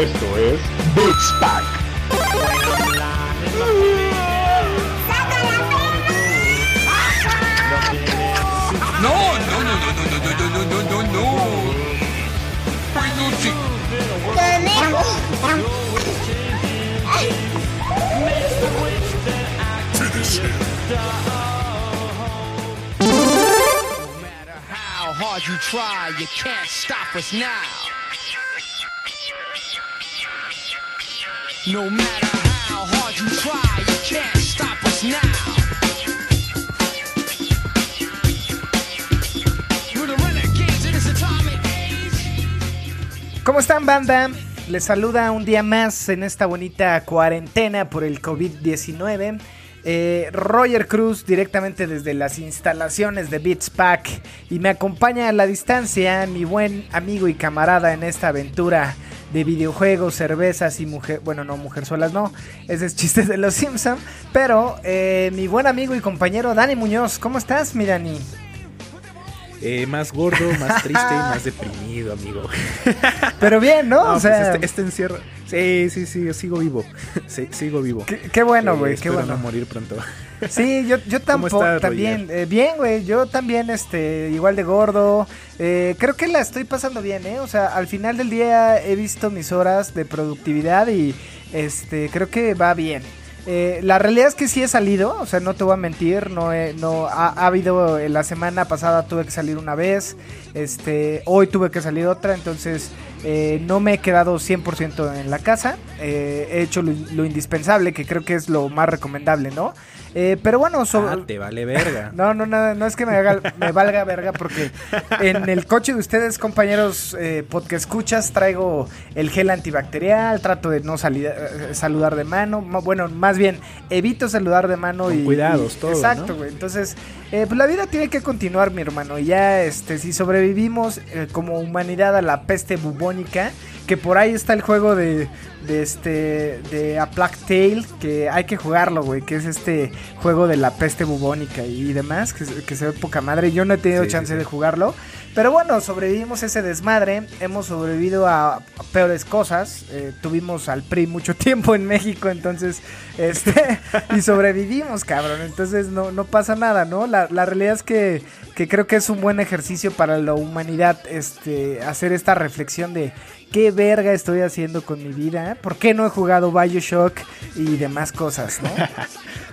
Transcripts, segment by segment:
Esto es Beats Pack. No, no, no, no, no, no, no, no, no, no, no. Peluche. How hard you try, you can't stop us now. No matter how hard you try, you can't stop us now. ¿Cómo están, banda? Les saluda un día más en esta bonita cuarentena por el COVID-19. Eh, Roger Cruz directamente desde las instalaciones de Beats Pack y me acompaña a la distancia mi buen amigo y camarada en esta aventura de videojuegos, cervezas y mujer, bueno no mujerzuelas no, ese es chiste de los Simpson, pero eh, mi buen amigo y compañero Dani Muñoz, ¿cómo estás mi Dani? Eh, más gordo, más triste y más deprimido, amigo. Pero bien, ¿no? No, o pues sea, este, este encierro. Sí, sí, sí, yo sigo vivo. Sí, sigo vivo. qué, qué bueno, Eh, güey, qué bueno. no morir pronto. Sí, yo, yo ¿Cómo tampoco, estás, también, eh, bien, güey, yo también, este, igual de gordo, eh, creo que la estoy pasando bien, eh, o sea, al final del día he visto mis horas de productividad y, este, creo que va bien. Eh, la realidad es que sí he salido, o sea, no te voy a mentir, no, he- no ha, ha habido, eh, la semana pasada tuve que salir una vez, este, hoy tuve que salir otra, entonces eh, no me he quedado 100% en la casa, eh, he hecho lo, lo indispensable, que creo que es lo más recomendable, ¿no? Eh, pero bueno, sobre... Ah, te vale verga. No, no, no, no es que me, haga- me valga verga porque en el coche de ustedes, compañeros eh, podcast escuchas, traigo el gel antibacterial, trato de no sali- eh, saludar de mano, ma- bueno, más bien evito saludar de mano Con y cuidados, y- todo, Exacto, ¿no? güey. Entonces, eh, pues la vida tiene que continuar, mi hermano. Y ya, este, si sobrevivimos eh, como humanidad a la peste bubónica, que por ahí está el juego de, de este, de A Plague Tale, que hay que jugarlo, güey, que es este juego de la peste bubónica y demás, que, se- que se ve poca madre. Yo no he tenido Sí, sí, chance sí. de jugarlo. Pero bueno, sobrevivimos ese desmadre, hemos sobrevivido a, peores cosas, eh, tuvimos al PRI mucho tiempo en México, entonces, este, y sobrevivimos, cabrón, entonces no, no pasa nada, ¿no? La, la realidad es que, que creo que es un buen ejercicio para la humanidad, este, hacer esta reflexión de qué verga estoy haciendo con mi vida, por qué no he jugado Bioshock y demás cosas, ¿no?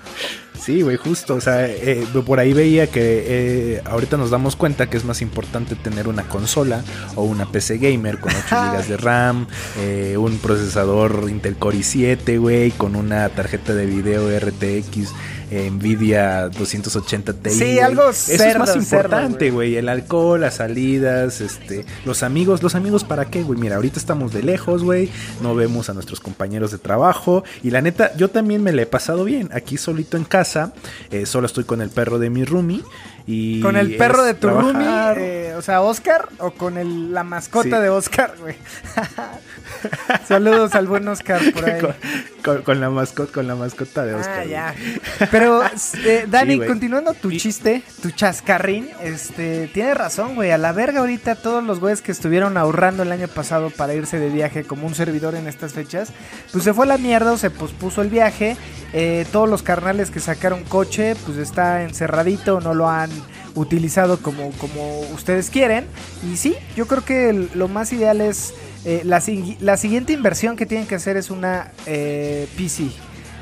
Sí, güey, justo. O sea, eh, por ahí veía que eh, ahorita nos damos cuenta que es más importante tener una consola o una PC gamer con 8 GB de RAM, eh, un procesador Intel Core i7, güey, con una tarjeta de video RTX eh, Nvidia 280 Ti. Sí, algo Eso es cerdo, más cerdo, importante, güey. El alcohol, las salidas, este, los amigos. ¿Los amigos para qué, güey? Mira, ahorita estamos de lejos, güey. No vemos a nuestros compañeros de trabajo. Y la neta, yo también me la he pasado bien. Aquí solito en casa. eh, solo estoy con el perro de mi roomie. Y ¿Con el perro de tu roomie, trabajar. eh, o sea, Oscar, o con el, la mascota Sí. de Oscar, güey? Saludos al buen Oscar por ahí. con, con- con la mascota, con la mascota de Oscar. Ah, ya. Pero, eh, Dani, Sí, continuando tu Y- chiste, tu chascarrín, este, tienes razón, güey. A la verga ahorita todos los güeyes que estuvieron ahorrando el año pasado para irse de viaje como un servidor en estas fechas, pues se fue a la mierda o se pospuso el viaje. Eh, todos los carnales que sacaron coche, pues está encerradito, no lo han utilizado como, como ustedes quieren. Y sí, yo creo que lo más ideal es... eh, la, la siguiente inversión que tienen que hacer es una eh, PC.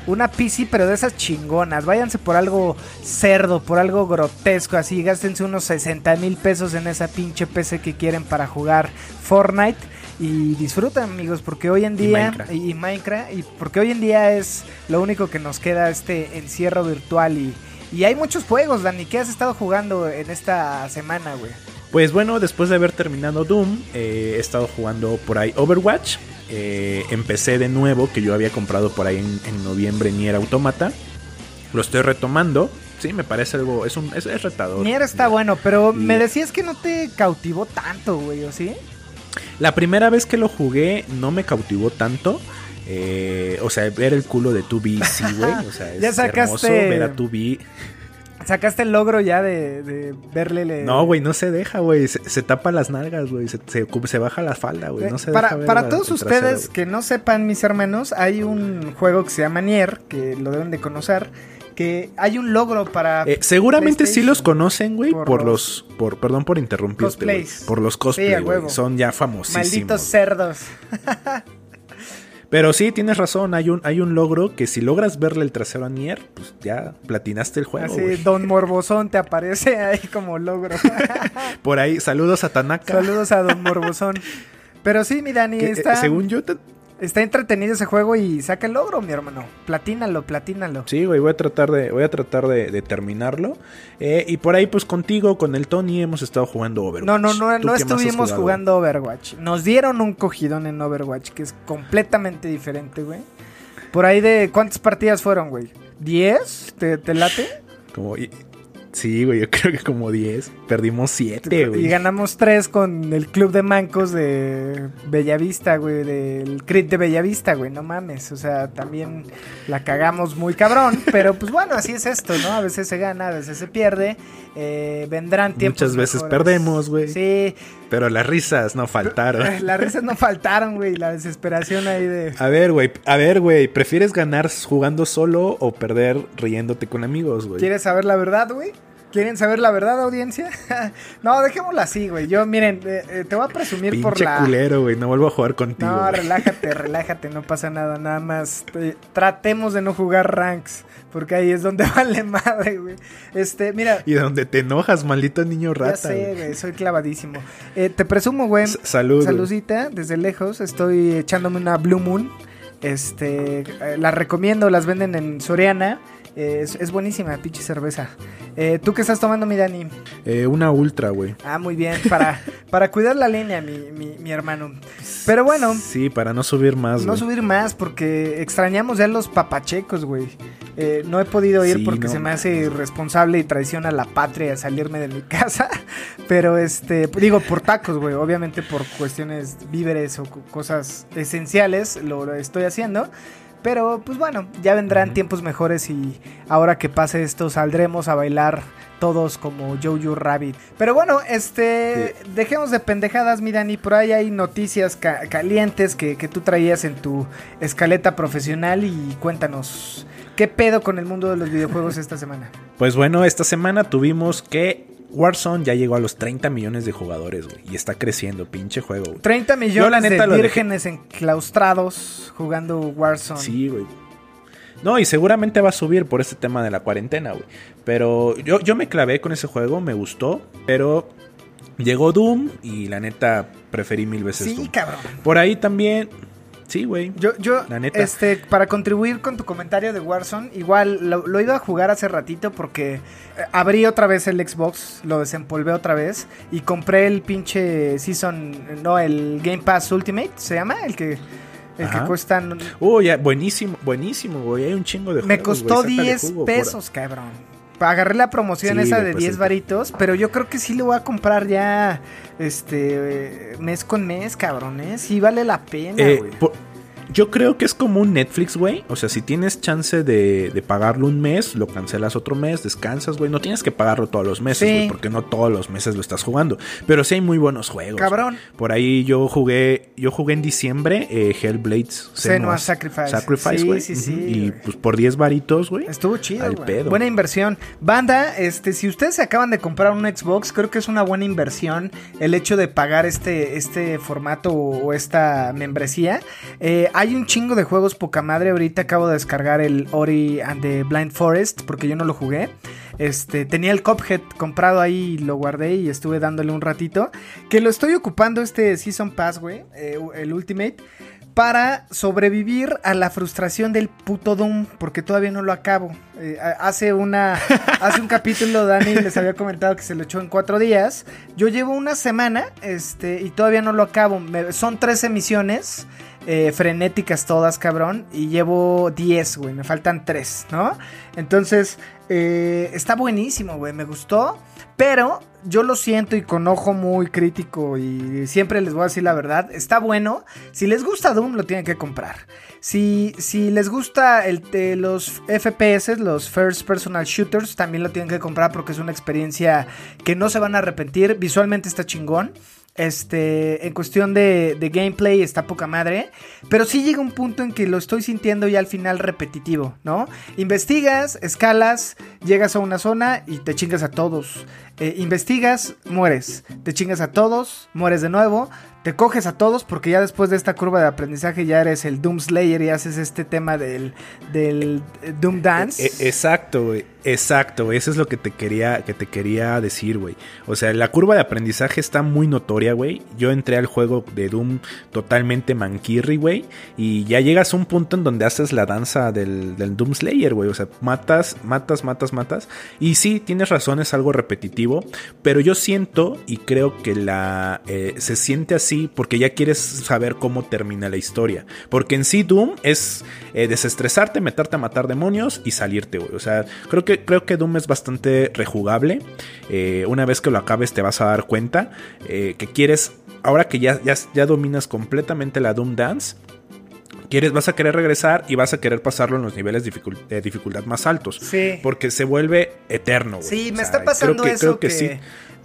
Una PC, pero de esas chingonas. Váyanse por algo cerdo, por algo grotesco. Así, gástense unos 60 mil pesos en esa pinche PC que quieren para jugar Fortnite. Y disfrutan, amigos, porque hoy en Y día. Minecraft. Y, y Minecraft. Y porque hoy en día es lo único que nos queda este encierro virtual. Y, y hay muchos juegos, Dani. ¿Qué has estado jugando en esta semana, güey? Pues bueno, después de haber terminado Doom, eh, he estado jugando por ahí Overwatch. Eh, empecé de nuevo, que yo había comprado por ahí en, en noviembre Nier Automata. Lo estoy retomando. Sí, me parece algo. Es, un, es, es retador. Nier está bueno, pero Y- me decías que no te cautivó tanto, güey, ¿o sí? La primera vez que lo jugué no me cautivó tanto. Eh, o sea, ver el culo de 2B, sí, güey. O sea, es Ya sacaste- hermoso ver a 2B. ¿Sacaste el logro ya de, de verle? le- No, güey, no se deja, güey. Se, se tapa las nalgas, güey. Se, se, se baja la falda, güey. No se para deja ver para la- todos ustedes que no sepan, mis hermanos, hay un juego que se llama Nier, que lo deben de conocer, que hay un logro para... Eh, seguramente sí los conocen, güey, Por por, los- por perdón por interrumpirte, güey. Por los Sí, cosplays, huevo. Son ya famosísimos. Malditos cerdos. Pero sí, tienes razón, hay un, hay un logro que si logras verle el trasero a Nier, pues ya platinaste el juego, Así. Don Morbosón te aparece ahí como logro. Por ahí, saludos a Tanaka. Saludos a Don Morbosón. Pero sí, mi Dani, que, eh, está, según yo, te- está entretenido ese juego y saca el logro, mi hermano. Platínalo, platínalo. sí, güey, voy a tratar de, voy a tratar de, de terminarlo. Eh, y por ahí, pues contigo, con el Tony, hemos estado jugando Overwatch. No, no, no, ¿Tú no estuvimos jugando Overwatch. Nos dieron un cogidón en Overwatch que es completamente diferente, güey. Por ahí de cuántas partidas fueron, güey. ¿10? ¿Te, te late? Como, y- sí, güey, yo creo que como 10. Perdimos 7, güey. Y ganamos 3 con el club de mancos de Bellavista, güey. Del crit de Bellavista, güey. No mames. O sea, también la cagamos muy cabrón. pero pues bueno, así es esto, ¿no? A veces se gana, a veces se pierde. Eh, vendrán tiempos. Muchas veces mejores. perdemos, güey. Sí. Pero las risas no faltaron. Las risas no faltaron, güey. La desesperación ahí de. A ver, güey, a ver, güey, ¿prefieres ganar jugando solo o perder riéndote con amigos, güey? ¿Quieres saber la verdad, güey? ¿Quieren saber la verdad, audiencia? no, dejémosla así, güey. Yo, miren, eh, eh, te voy a presumir por la. culero, güey, no vuelvo a jugar contigo. No, güey. relájate, relájate, no pasa nada, nada más. eh, tratemos de no jugar ranks, porque ahí es donde vale madre, güey. Este, mira, Y donde te enojas, maldito niño ya rata. sé, güey. soy clavadísimo. Eh, te presumo, güey. S- salud. Saludita, desde lejos, estoy echándome una Blue Moon. Este, eh, la recomiendo, las venden en Soriana. Eh, es, es buenísima, pinche cerveza. Eh, ¿Tú qué estás tomando, mi Dani? Eh, una ultra, güey. Ah, muy bien, para, para cuidar la línea, mi, mi, mi hermano. Pero bueno, Sí, para no subir más, no subir más porque extrañamos ya los papachecos, güey. Eh, no he podido ir Sí, porque no se me hace irresponsable y traición a la patria salirme de mi casa. Pero este, digo, por tacos, güey. Obviamente por cuestiones víveres o co- cosas esenciales lo estoy haciendo. Pero pues bueno, ya vendrán tiempos mejores y ahora que pase esto saldremos a bailar todos como Jojo Rabbit. Pero bueno, este, dejemos de pendejadas, mi Dani. Por ahí hay noticias ca- calientes que, que tú traías en tu escaleta profesional y cuéntanos, ¿qué pedo con el mundo de los videojuegos esta semana? Pues bueno, esta semana tuvimos que Warzone ya llegó a los 30 millones de jugadores, güey. Y está creciendo, pinche juego, güey. 30 millones Yo, la neta, de dejé- vírgenes enclaustrados jugando Warzone. Sí, güey. No, y seguramente va a subir por este tema de la cuarentena, güey. Pero yo, yo me clavé con ese juego, me gustó. Pero llegó Doom y la neta preferí mil veces Sí, Doom. cabrón. Por ahí también. Sí, güey. Yo, yo, La neta. este, para contribuir con tu comentario de Warzone, igual lo, lo iba a jugar hace ratito porque eh, abrí otra vez el Xbox, lo desempolvé otra vez y compré el pinche Season, no, el Game Pass Ultimate, ¿se llama? El que, el que cuestan... Uh, ya, buenísimo, buenísimo, güey. Hay un chingo de Me juegos, costó. Sácale 10 jugo por- pesos, cabrón. Agarré la promoción Sí, esa de pues 10 el- varitos, pero yo creo que sí lo voy a comprar ya, este, mes con mes, cabrón, ¿eh? Sí vale la pena, Eh, por- yo creo que es como un Netflix, güey. O sea, si tienes chance de, de pagarlo un mes, lo cancelas otro mes, descansas, güey. No tienes que pagarlo todos los meses, Sí. güey, porque no todos los meses lo estás jugando. Pero sí hay muy buenos juegos. Cabrón. Por ahí yo jugué, yo jugué en diciembre eh, Hellblades Senua's Sacrifice. Sacrifice, Sí, güey. sí, sí, Y pues por 10 varitos, güey. Estuvo chido, Al güey. pedo. Buena inversión. Banda, este, si ustedes se acaban de comprar un Xbox, creo que es una buena inversión el hecho de pagar este, este formato o, o esta membresía. Eh, hay un chingo de juegos poca madre. Ahorita acabo de descargar el Ori and the Blind Forest porque yo no lo jugué. Este, tenía el Cuphead comprado ahí y lo guardé y estuve dándole un ratito. Que lo estoy ocupando este Season Pass, güey, eh, el Ultimate para sobrevivir a la frustración del puto Doom, porque todavía no lo acabo. Eh, hace una hace un capítulo Dani les había comentado que se lo echó en cuatro días. Yo llevo una semana este, y todavía no lo acabo. Me- son 13 misiones. Eh, frenéticas todas, cabrón. Y llevo 10, güey. Me faltan 3, ¿no? Entonces, eh, está buenísimo, güey. Me gustó. Pero yo lo siento y con ojo muy crítico y siempre les voy a decir la verdad, está bueno. Si les gusta Doom, lo tienen que comprar. Si, si les gusta el, los FPS, los First Personal Shooters, también lo tienen que comprar porque es una experiencia que no se van a arrepentir. Visualmente está chingón. Este, en cuestión de, de, gameplay está poca madre. Pero sí llega un punto en que lo estoy sintiendo ya al final repetitivo, ¿no? Investigas, escalas, llegas a una zona y te chingas a todos. Eh, investigas, mueres. Te chingas a todos, mueres de nuevo te coges a todos porque ya después de esta curva de aprendizaje ya eres el Doom Slayer y haces este tema del, del Doom Dance. E, e, exacto. Exacto, eso es lo que te quería, que te quería decir, güey. O sea, la curva de aprendizaje está muy notoria, güey. Yo entré al juego de Doom totalmente manquirri, güey. Y ya llegas a un punto en donde haces la danza del, del Doom Slayer, güey. O sea, matas, matas, matas, matas. Y sí, tienes razón, es algo repetitivo. Pero yo siento y creo que la eh, se siente así porque ya quieres saber cómo termina la historia. Porque en sí Doom es eh, desestresarte, meterte a matar demonios y salirte, O sea, creo que, creo que Doom es bastante rejugable. Eh, una vez que lo acabes te vas a dar cuenta eh, que quieres, ahora que ya, ya, ya dominas completamente la Doom Dance, quieres, vas a querer regresar y vas a querer pasarlo en los niveles de dificultad más altos. Sí. Porque se vuelve eterno. Sí, me está pasando eso que, sí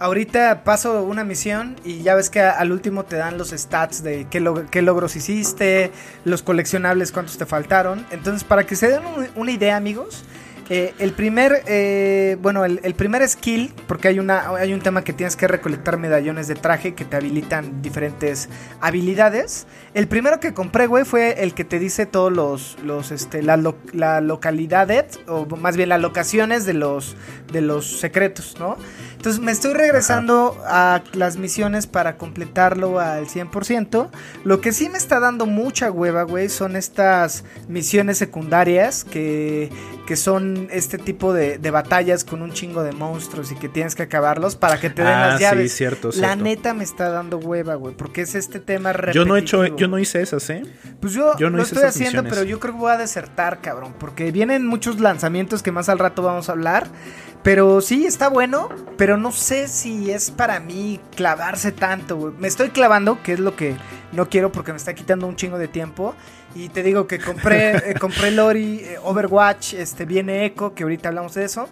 ahorita paso una misión y ya ves que al último te dan los stats de qué, logros hiciste, los coleccionables, cuántos te faltaron. Entonces, para que se den una idea, amigos, eh, el primer, eh, bueno, el, primer skill, porque hay, una, hay un tema que tienes que recolectar medallones de traje que te habilitan diferentes habilidades. El primero que compré, güey, fue el que te dice todos los, los este, la, la localidades, o más bien las locaciones de los, de los secretos, ¿no? Entonces me estoy regresando a las misiones para completarlo al 100%. Lo que sí me está dando mucha hueva, güey, son estas misiones secundarias que, que son este tipo de, batallas con un chingo de monstruos y que tienes que acabarlos para que te den ah, las llaves. Sí, cierto, La neta me está dando hueva, güey, porque es este tema repetitivo. Yo no he hecho, yo no hice esas, ¿eh? Pues yo, no lo estoy haciendo, pero yo creo que voy a desertar, cabrón, porque vienen muchos lanzamientos que más al rato vamos a hablar. Pero sí, está bueno, pero no sé si es para mí clavarse tanto, Me estoy clavando, que es lo que no quiero porque me está quitando un chingo de tiempo. Y te digo que compré, eh, compré Lori, eh, Overwatch, este, viene Echo, que ahorita hablamos de eso.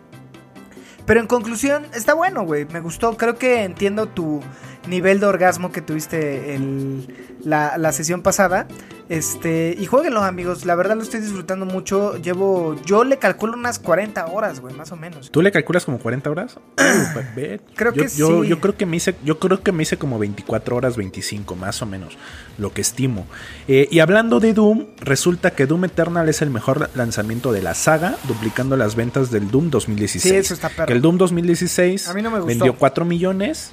Pero en conclusión, está bueno, güey. Me gustó. Creo que entiendo tu nivel de orgasmo que tuviste el, la, la sesión pasada. Este, y jueguenlo, amigos. La verdad lo estoy disfrutando mucho. Llevo, yo le calculo unas 40 horas, güey, más o menos. ¿Tú le calculas como 40 horas? creo que yo, sí. Yo creo que me hice, yo creo que me hice como 24 horas, 25, más o menos, lo que estimo. Eh, y hablando de Doom, resulta que Doom Eternal es el mejor lanzamiento de la saga, duplicando las ventas del Doom 2016. Sí, eso está perro. Que el Doom 2016 a mí no me vendió 4 millones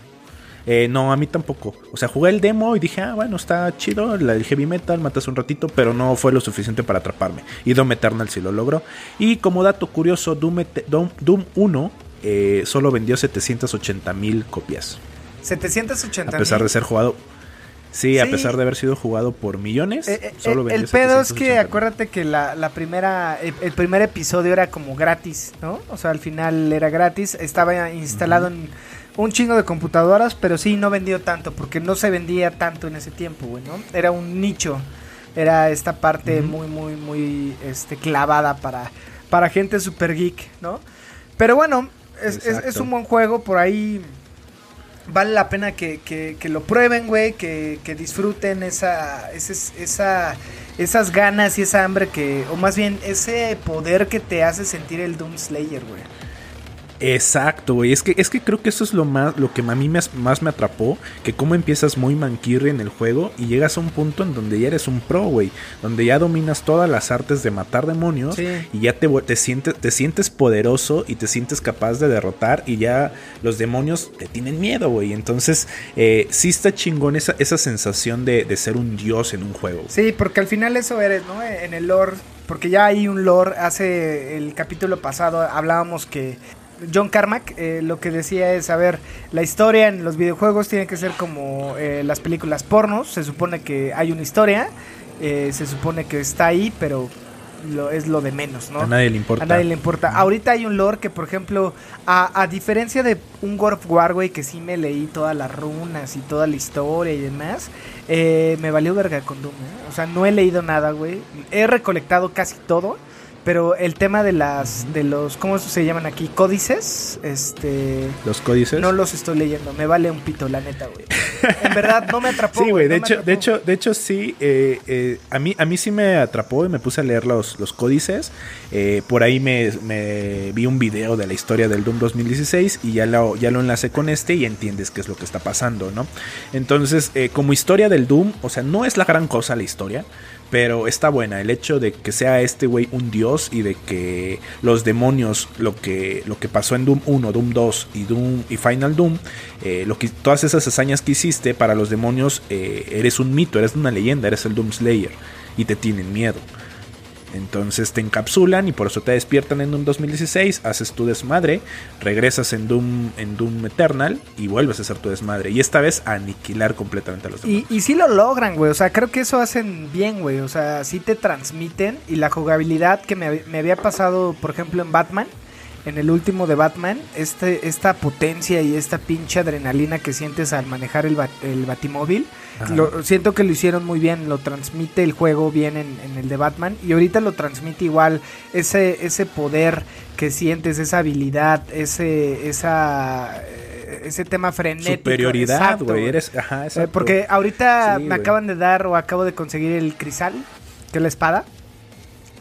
eh, no, a mí tampoco. O sea, jugué el demo y dije, ah, bueno, está chido, el heavy metal, matas un ratito, pero no fue lo suficiente para atraparme. Y Doom Eternal sí lo logró. Y como dato curioso, Doom, Doom, 1 eh, solo vendió 780 mil copias. 780 A pesar de ser jugado. Sí, a pesar de haber sido jugado por millones, eh, solo El pedo es que acuérdate que la, primera, el, primer episodio era como gratis, ¿no? O sea, al final era gratis, estaba instalado en un chingo de computadoras, pero sí no vendió tanto, porque no se vendía tanto en ese tiempo, güey, ¿no? Era un nicho, era esta parte muy, muy, muy este, clavada para, para gente super geek, ¿no? Pero bueno, es, es, un buen juego, por ahí vale la pena que, que, que lo prueben, güey, que, que, disfruten esa, esa, esas ganas y esa hambre que, o más bien ese poder que te hace sentir el Doom Slayer, güey. Exacto, güey. Es que, es que creo que eso es lo más, lo que a mí más me atrapó. Que como empiezas muy manquirri en el juego y llegas a un punto en donde ya eres un pro, güey. Donde ya dominas todas las artes de matar demonios. Y ya te, te, sientes, te sientes poderoso y te sientes capaz de derrotar. Y ya los demonios te tienen miedo, güey. Entonces, eh, sí está chingón esa, esa sensación de, de ser un dios en un juego. Sí, porque al final eso eres, ¿no? En el lore. Porque ya hay un lore. Hace el capítulo pasado hablábamos que John Carmack eh, lo que decía es, a ver, la historia en los videojuegos tiene que ser como eh, las películas pornos, se supone que hay una historia, eh, se supone que está ahí, pero lo, es lo de menos, ¿no? A nadie le importa. A nadie le importa. Ahorita hay un lore que, por ejemplo, a, a diferencia de un God of War, güey, que sí me leí todas las runas y toda la historia y demás, eh, me valió verga con Doom, ¿eh? O sea, no he leído nada, güey. He recolectado casi todo. Pero el tema de las, de los, ¿cómo se llaman aquí? Códices, este... Los códices. No los estoy leyendo, me vale un pito, la neta, güey. En verdad, no me atrapó. Sí, güey, de, no hecho, de, hecho, de hecho, sí. eh, eh, a, mí, a mí sí me atrapó y me puse a leer los, los códices. Eh, por ahí me, me vi un video de la historia del Doom 2016 y ya lo, ya lo enlacé con este y entiendes qué es lo que está pasando, ¿no? Entonces, eh, como historia del Doom, o sea, no es la gran cosa la historia. Pero está buena el hecho de que sea este güey un dios y de que los demonios, lo que, lo que pasó en Doom 1, Doom 2 y Doom y Final Doom, eh, lo que, todas esas hazañas que hiciste para los demonios, eh, eres un mito, eres una leyenda, eres el Doom Slayer y te tienen miedo. Entonces te encapsulan y por eso te despiertan en Doom 2016, haces tu desmadre, regresas en Doom, en Doom Eternal y vuelves a hacer tu desmadre. Y esta vez a aniquilar completamente a los demás. Y, y sí lo logran, güey. O sea, creo que eso hacen bien, güey. O sea, sí te transmiten. Y la jugabilidad que me, me había pasado, por ejemplo, en Batman. En el último de Batman, este, esta potencia y esta pinche adrenalina que sientes al manejar el, bat- el batimóvil, lo, siento que lo hicieron muy bien, lo transmite el juego bien en, en el de Batman y ahorita lo transmite igual ese, ese poder que sientes, esa habilidad, ese, esa, eh, ese tema frenético. Superioridad, güey. Eres, ajá, eh, porque ahorita Sí, me acaban de dar o acabo de conseguir el crisal, que es la espada.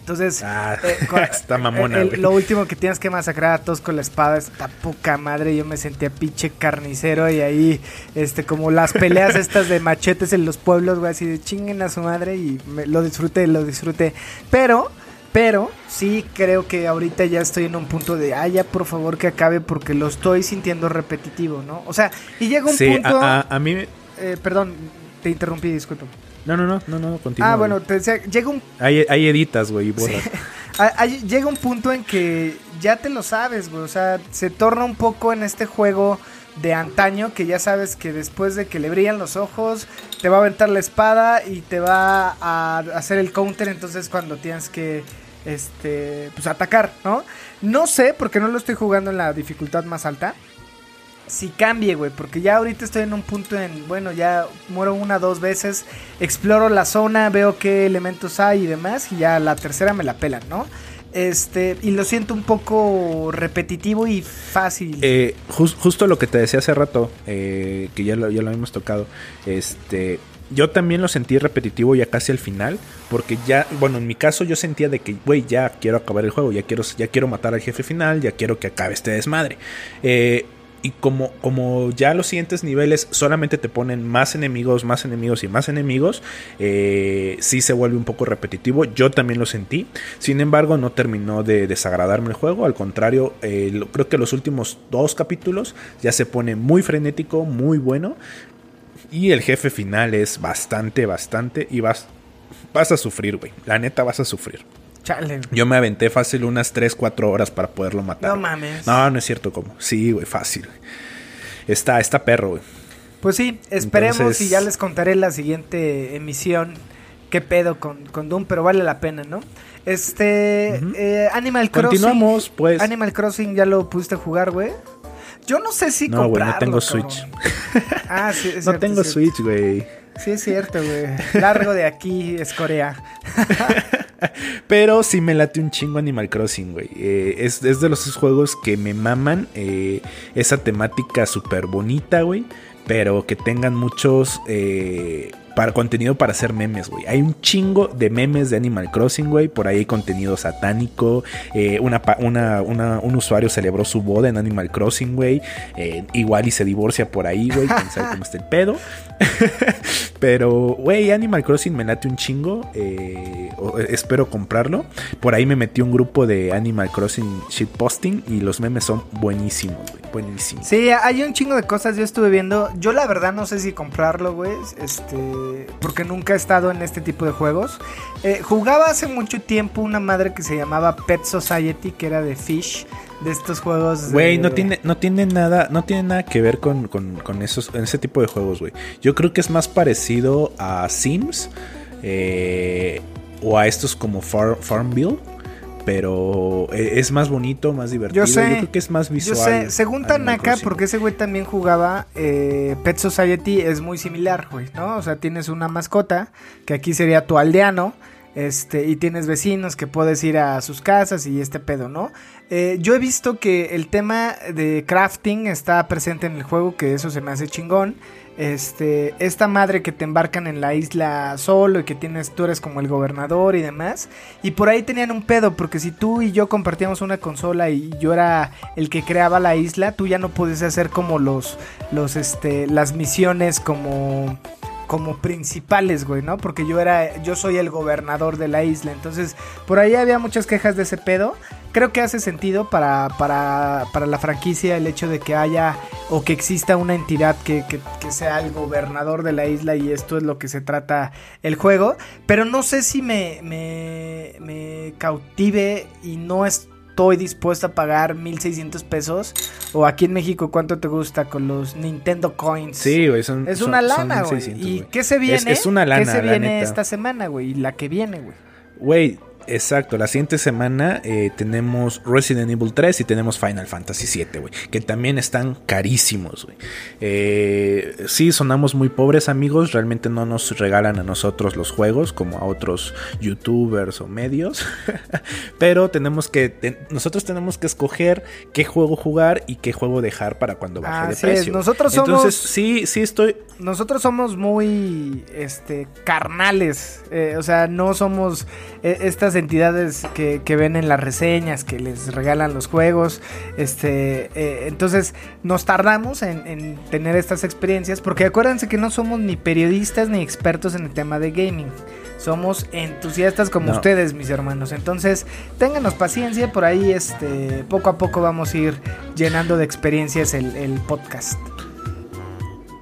Entonces, Ah, eh, con- está mamona, el- lo último que tienes que masacrar a todos con la espada está poca madre. Yo me sentía pinche carnicero y ahí, este, como las peleas estas de machetes en los pueblos, güey, así de chinguen a su madre y me- lo disfruté, lo disfruté. Pero, pero, sí creo que ahorita ya estoy en un punto de, ah, ya por favor que acabe porque lo estoy sintiendo repetitivo, ¿no? O sea, y llega un Sí, punto... a, a- a mí. Eh, perdón, te interrumpí, disculpa. No, no, no, no, no, continúa. Ah, bueno, te decía, llega un, Hay, hay editas, güey, y borras. ah, hay- llega un punto en que ya te lo sabes, güey. O sea, se torna un poco en este juego de antaño que ya sabes que después de que le brillan los ojos, te va a aventar la espada y te va a hacer el counter. Entonces, cuando tienes que, este, pues atacar, ¿no? No sé, porque no lo estoy jugando en la dificultad más alta. Si cambie, güey, porque ya ahorita estoy en un punto en, bueno, ya muero una, dos veces, exploro la zona, veo qué elementos hay y demás, y ya la tercera me la pelan, ¿no? Este, y lo siento un poco repetitivo y fácil. Eh, jus- justo lo que te decía hace rato, eh, que ya lo, ya lo habíamos tocado, este, yo también lo sentí repetitivo ya casi al final, porque ya, bueno, en mi caso yo sentía de que, güey, ya quiero acabar el juego, ya quiero, ya quiero matar al jefe final, ya quiero que acabe este desmadre. Eh, y como, como ya los siguientes niveles solamente te ponen más enemigos, más enemigos y más enemigos, eh, sí se vuelve un poco repetitivo. Yo también lo sentí. Sin embargo, no terminó de desagradarme el juego. Al contrario, eh, creo que los últimos dos capítulos ya se pone muy frenético, muy bueno. Y el jefe final es bastante, bastante. Y vas, vas a sufrir, güey. La neta vas a sufrir. Chale. Yo me aventé fácil unas 3, 4 horas para poderlo matar. No mames. No, no es cierto como. Sí, güey, fácil. Está, está perro, güey. Pues sí, esperemos Entonces- y ya les contaré la siguiente emisión qué pedo con, con Doom, pero vale la pena, ¿no? Este, eh, Animal Crossing. Continuamos, pues. Animal Crossing ya lo pudiste jugar, güey. Yo no sé si No, güey, no comprarlo, tengo cabrón. Switch. Ah, sí, es No cierto, tengo. Switch, güey. Sí, es cierto, güey. Largo de aquí es Corea. Pero sí me late un chingo Animal Crossing, güey. Eh, es, es de los juegos que me maman. eh, esa temática súper bonita, güey. Pero que tengan muchos eh, para, contenido para hacer memes, güey. Hay un chingo de memes de Animal Crossing, güey. Por ahí hay contenido satánico. eh, un usuario celebró su boda en Animal Crossing, güey. igual y se divorcia por ahí, güey. Quién sabe cómo está el pedo. Pero, güey, Animal Crossing me late un chingo. eh, o- espero comprarlo. Por ahí me metí un grupo de Animal Crossing shitposting y los memes son buenísimos, güey. Buenísimos. Sí, hay un chingo de cosas yo estuve viendo. Yo la verdad no sé si comprarlo, güey. Este, porque nunca he estado en este tipo de juegos. Eh, jugaba hace mucho tiempo una madre que se llamaba Pet Society, que era de Fish, de estos juegos. de- Güey, no tiene, no tiene nada, no tiene nada que ver con, con, con esos, ese tipo de juegos, güey. Yo creo que es más parecido a Sims. eh, o a estos como Far, Farmville. Pero eh, es más bonito, más divertido. Yo sé. creo que es más visual. Yo sé, según Tanaka, porque ese güey también jugaba eh, Pet Society, es muy similar, güey, ¿no? O sea, tienes una mascota, que aquí sería tu aldeano, este, y tienes vecinos que puedes ir a sus casas y este pedo, ¿no? Eh, yo he visto que el tema de crafting está presente en el juego, que eso se me hace chingón. Este, esta madre que te embarcan en la isla solo y que tienes, tú eres como el gobernador y demás. Y por ahí tenían un pedo, porque si tú y yo compartíamos una consola y yo era el que creaba la isla, tú ya no podías hacer como los, los, este, las misiones como como principales, güey, ¿no? Porque yo era, yo soy el gobernador de la isla. Entonces, por ahí había muchas quejas de ese pedo. Creo que hace sentido para, para, para la franquicia el hecho de que haya o que exista una entidad que, que, que sea el gobernador de la isla y esto es lo que se trata el juego. Pero no sé si me, me, me cautive y no es estoy dispuesto a pagar 1600 pesos. O aquí en México, ¿cuánto te gusta con los Nintendo Coins? Sí, güey, son. Es son- una lana, güey. 1600, ¿Y güey. qué se viene? Es, es una lana, ¿Qué se la viene neta. esta semana, güey? Y la que viene, güey. Güey, exacto. La siguiente semana eh, tenemos Resident Evil 3 y tenemos Final Fantasy 7, güey. Que también están carísimos, güey. Eh, sí, sonamos muy pobres, amigos. Realmente no nos regalan a nosotros los juegos como a otros youtubers o medios. Pero tenemos que. te- nosotros tenemos que escoger qué juego jugar y qué juego dejar para cuando baje de es, precio. nosotros somos- Entonces, sí, sí estoy. Nosotros somos muy este carnales. eh, o sea, no somos estas entidades que, que ven en las reseñas, que les regalan los juegos. Este. eh, entonces, nos tardamos en, en tener estas experiencias. Porque acuérdense que no somos ni periodistas ni expertos en el tema de gaming. Somos entusiastas como No. ustedes, mis hermanos. Entonces, ténganos paciencia. Por ahí, este, poco a poco vamos a ir llenando de experiencias el, el podcast.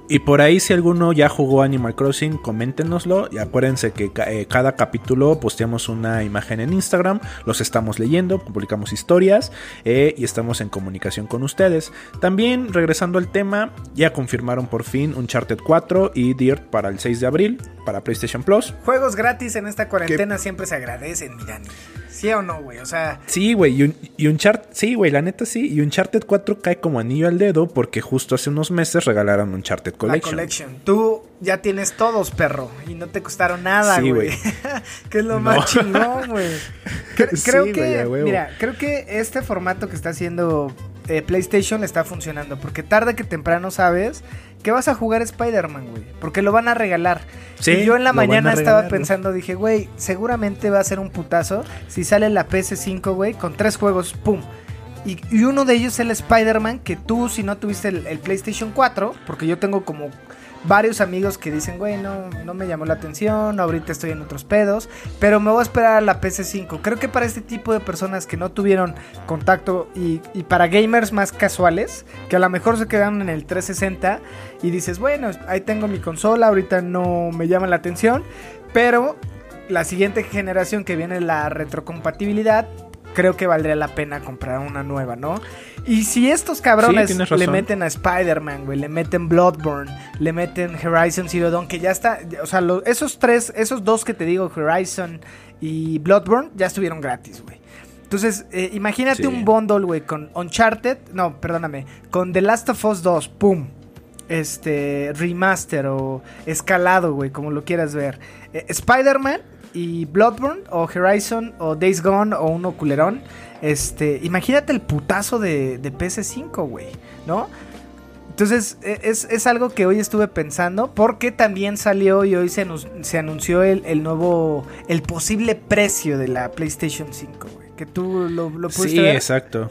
Y por ahí si alguno ya jugó Animal Crossing, coméntenoslo. Y acuérdense que eh, cada capítulo posteamos una imagen en Instagram, los estamos leyendo, publicamos historias eh, y estamos en comunicación con ustedes. También, regresando al tema, ya confirmaron por fin Uncharted 4 y Dirt para el 6 de abril, para PlayStation Plus. Juegos gratis en esta cuarentena siempre se agradecen, mi Dani. ¿Sí o no, güey? O sea, Sí, güey, y, un, y Uncharted, sí, güey, la neta sí. Y Uncharted 4 cae como anillo al dedo porque justo hace unos meses regalaron Uncharted Collection. la collection. Tú ya tienes todos, perro. Y no te costaron nada, Sí, güey. güey. que es lo No. más chingón, güey. Cre- Sí, creo que, mira, creo que este formato que está haciendo eh, PlayStation está funcionando. Porque tarde que temprano sabes que vas a jugar Spider-Man, güey. Porque lo van a regalar. Sí, y yo en la mañana estaba regalar, pensando, dije, güey, seguramente va a ser un putazo si sale la PS5, güey, con tres juegos, pum. Y, y uno de ellos es el Spider-Man, que tú si no tuviste el, el PlayStation 4, porque yo tengo como varios amigos que dicen, güey, no, me llamó la atención, ahorita estoy en otros pedos, pero me voy a esperar a la PS5. Creo que para este tipo de personas que no tuvieron contacto y, y para gamers más casuales, que a lo mejor se quedaron en el 360 y dices, bueno, ahí tengo mi consola, ahorita no me llama la atención, pero la siguiente generación que viene la retrocompatibilidad, creo que valdría la pena comprar una nueva, ¿no? Y si estos cabrones Sí, le meten a Spider-Man, güey, le meten Bloodborne, le meten Horizon Zero Dawn, que ya está, o sea, lo- esos tres, esos dos que te digo, Horizon y Bloodborne, ya estuvieron gratis, güey. Entonces, eh, imagínate Sí. un bundle, güey, con Uncharted, no, perdóname, con The Last of Us 2, pum. Este, remaster o escalado, güey, como lo quieras ver. Eh, Spider-Man y Bloodborne o Horizon o Days Gone o uno culerón. Este, imagínate el putazo de, de PS5, güey, ¿no? Entonces, e- es, es algo que hoy estuve pensando porque también salió y hoy se, anun- se anunció el, el nuevo, el posible precio de la PlayStation 5, güey. Que tú lo, lo pudiste Sí, ver. exacto.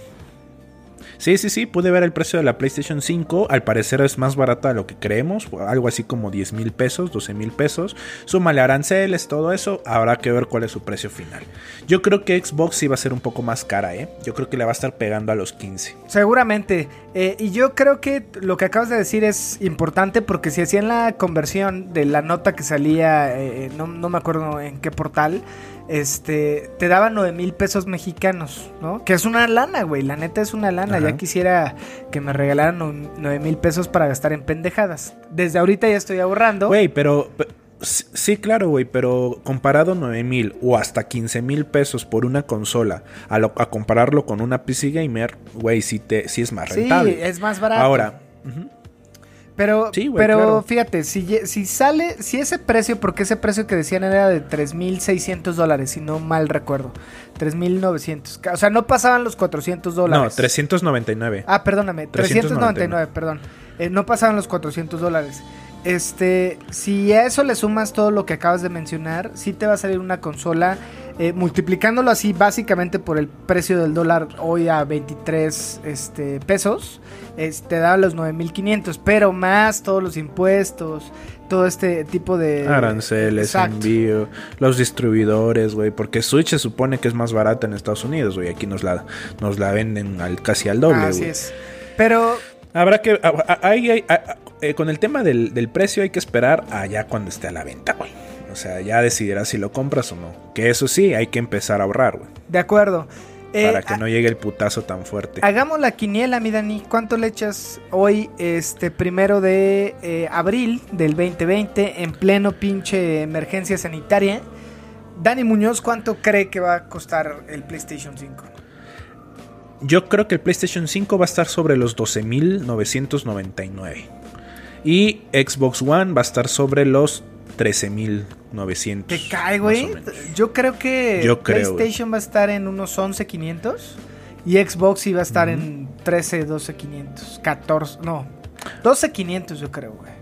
Sí, sí, sí, pude ver el precio de la PlayStation 5. Al parecer es más barata de lo que creemos. Algo así como 10 mil pesos, 12 mil pesos. Súmale aranceles, todo eso. Habrá que ver cuál es su precio final. Yo creo que Xbox sí va a ser un poco más cara, ¿eh? Yo creo que le va a estar pegando a los 15. Seguramente. Eh, y yo creo que lo que acabas de decir es importante porque si hacían la conversión de la nota que salía, eh, no, no me acuerdo en qué portal, este, te daban 9 mil pesos mexicanos, ¿no? Que es una lana, güey. La neta es una lana. Ajá. Ya quisiera que me regalaran 9 mil pesos para gastar en pendejadas. Desde ahorita ya estoy ahorrando. Güey, pero... pe- Sí, sí, claro, güey, pero comparado 9 mil o hasta 15 mil pesos por una consola, a, lo- a compararlo con una PC Gamer, güey, sí, te, sí es más Sí, rentable. es más barato. Ahora, ujú, Pero, Sí, pero claro. fíjate, si, si sale, si ese precio, porque ese precio que decían era de 3.600 dólares, si no mal recuerdo, 3.900, ca- o sea, no pasaban los 400 no, dólares. 399. Ah, perdóname, 399, 399, perdón. Eh, no pasaban los 400 dólares. Este, si a eso le sumas todo lo que acabas de mencionar, sí te va a salir una consola, eh, multiplicándolo así básicamente por el precio del dólar hoy a 23 este, pesos, es- te da los 9.500, pero más todos los impuestos, todo este tipo de... Aranceles, Exacto. envío, los distribuidores, güey, porque Switch se supone que es más barata en Estados Unidos, güey, aquí nos la, nos la venden al, casi al doble, Así es. Pero Habrá que, a- a- hay- hay- a- a- eh, con el tema del, del precio hay que esperar allá cuando esté a la venta, güey. O sea, ya decidirás si lo compras o no. Que eso sí, hay que empezar a ahorrar, güey. de acuerdo. Eh, Para que no llegue el putazo tan fuerte. Hagamos la quiniela, mi Dani. ¿Cuánto le echas hoy, este primero de eh, abril del 2020, en pleno pinche emergencia sanitaria? Dani Muñoz, ¿cuánto cree que va a costar el PlayStation 5? Yo creo que el PlayStation 5 va a estar sobre los 12.999. Y Xbox One va a estar sobre los 13.900. ¿Te cae, güey? Yo creo que Yo creo. PlayStation va a estar en unos 11.500 y Xbox iba a estar en 13, 12.500, 14, no, 12.500 yo creo, güey.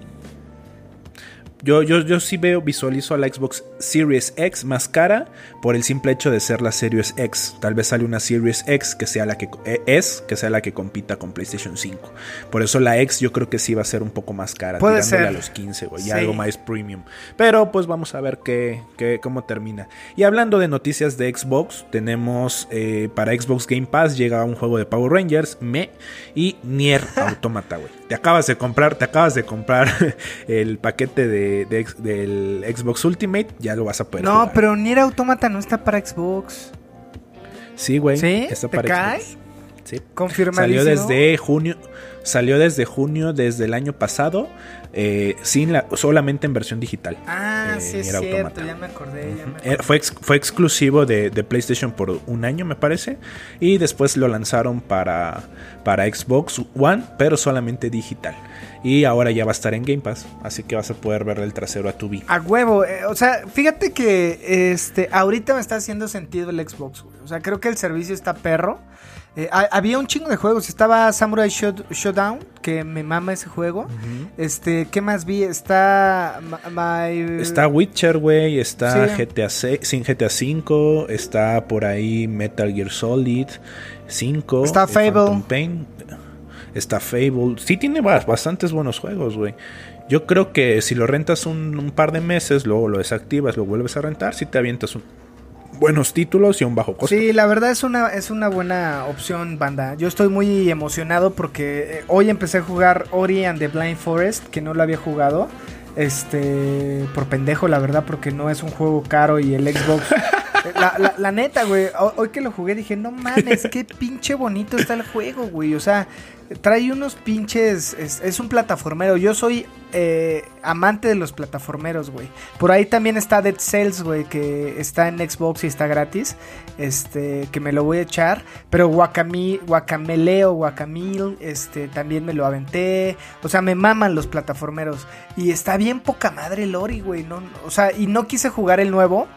Yo, yo, yo sí veo, visualizo a la Xbox Series X más cara por el simple hecho de ser la Series X. Tal vez sale una Series X que sea la que eh, es, que sea la que compita con PlayStation 5. Por eso la X yo creo que sí va a ser un poco más cara, Puede tirándole ser. a los 15, güey, Sí. y algo más premium. Pero pues vamos a ver qué, qué- cómo termina. Y hablando de noticias de Xbox, tenemos eh, para Xbox Game Pass llega un juego de Power Rangers, Me y Nier Automata, güey. Te acabas de comprar, te acabas de comprar el paquete de, del Xbox Ultimate, ya lo vas a poder No, jugar. pero Nier Automata no está para Xbox. Sí, güey. ¿Sí? Está ¿Te para cae? Xbox. Sí. Salió desde junio. Salió desde junio desde el año pasado. eh, sin la, solamente en versión digital. Ah, eh, sí es cierto, Automata. ya me acordé, ya me Eh, acordé. fue, ex- fue exclusivo de, de PlayStation por un año, me parece. Y después lo lanzaron para, para Xbox One, pero solamente digital. Y ahora ya va a estar en Game Pass. Así que vas a poder verle el trasero a tu V. A huevo, eh, o sea, fíjate que este ahorita me está haciendo sentido el Xbox, güey. O sea, creo que el servicio está perro. Eh, ha- había un chingo de juegos. Estaba Samurai Showd- Showdown, que me mama ese juego. Este, ¿qué más vi? Está My Está Witcher, güey. Está Sí. GTA, se- sin GTA 5. Está por ahí Metal Gear Solid 5. Está eh, Fable. Pain, Está Fable. Sí, tiene ba- bastantes buenos juegos, güey. Yo creo que si lo rentas un, un par de meses, luego lo desactivas, lo vuelves a rentar, si te avientas un- buenos títulos y a un bajo costo. Sí, la verdad es una, es una buena opción, banda. Yo estoy muy emocionado porque eh, hoy empecé a jugar Ori and the Blind Forest, que no lo había jugado. Este, por pendejo, la verdad, porque no es un juego caro y el Xbox. La, la- la neta, güey, ho- hoy que lo jugué dije, no mames, qué pinche bonito está el juego, güey. O sea, trae unos pinches. Es, un plataformero. Yo soy eh, amante de los plataformeros, güey. Por ahí también está Dead Cells, güey, que está en Xbox y está gratis. Este, que me lo voy a echar. Pero Guacami, Guacameleo, Guacamil, este, también me lo aventé. O sea, me maman los plataformeros. Y está bien poca madre el Ori, güey. No, o sea, y no quise jugar el nuevo.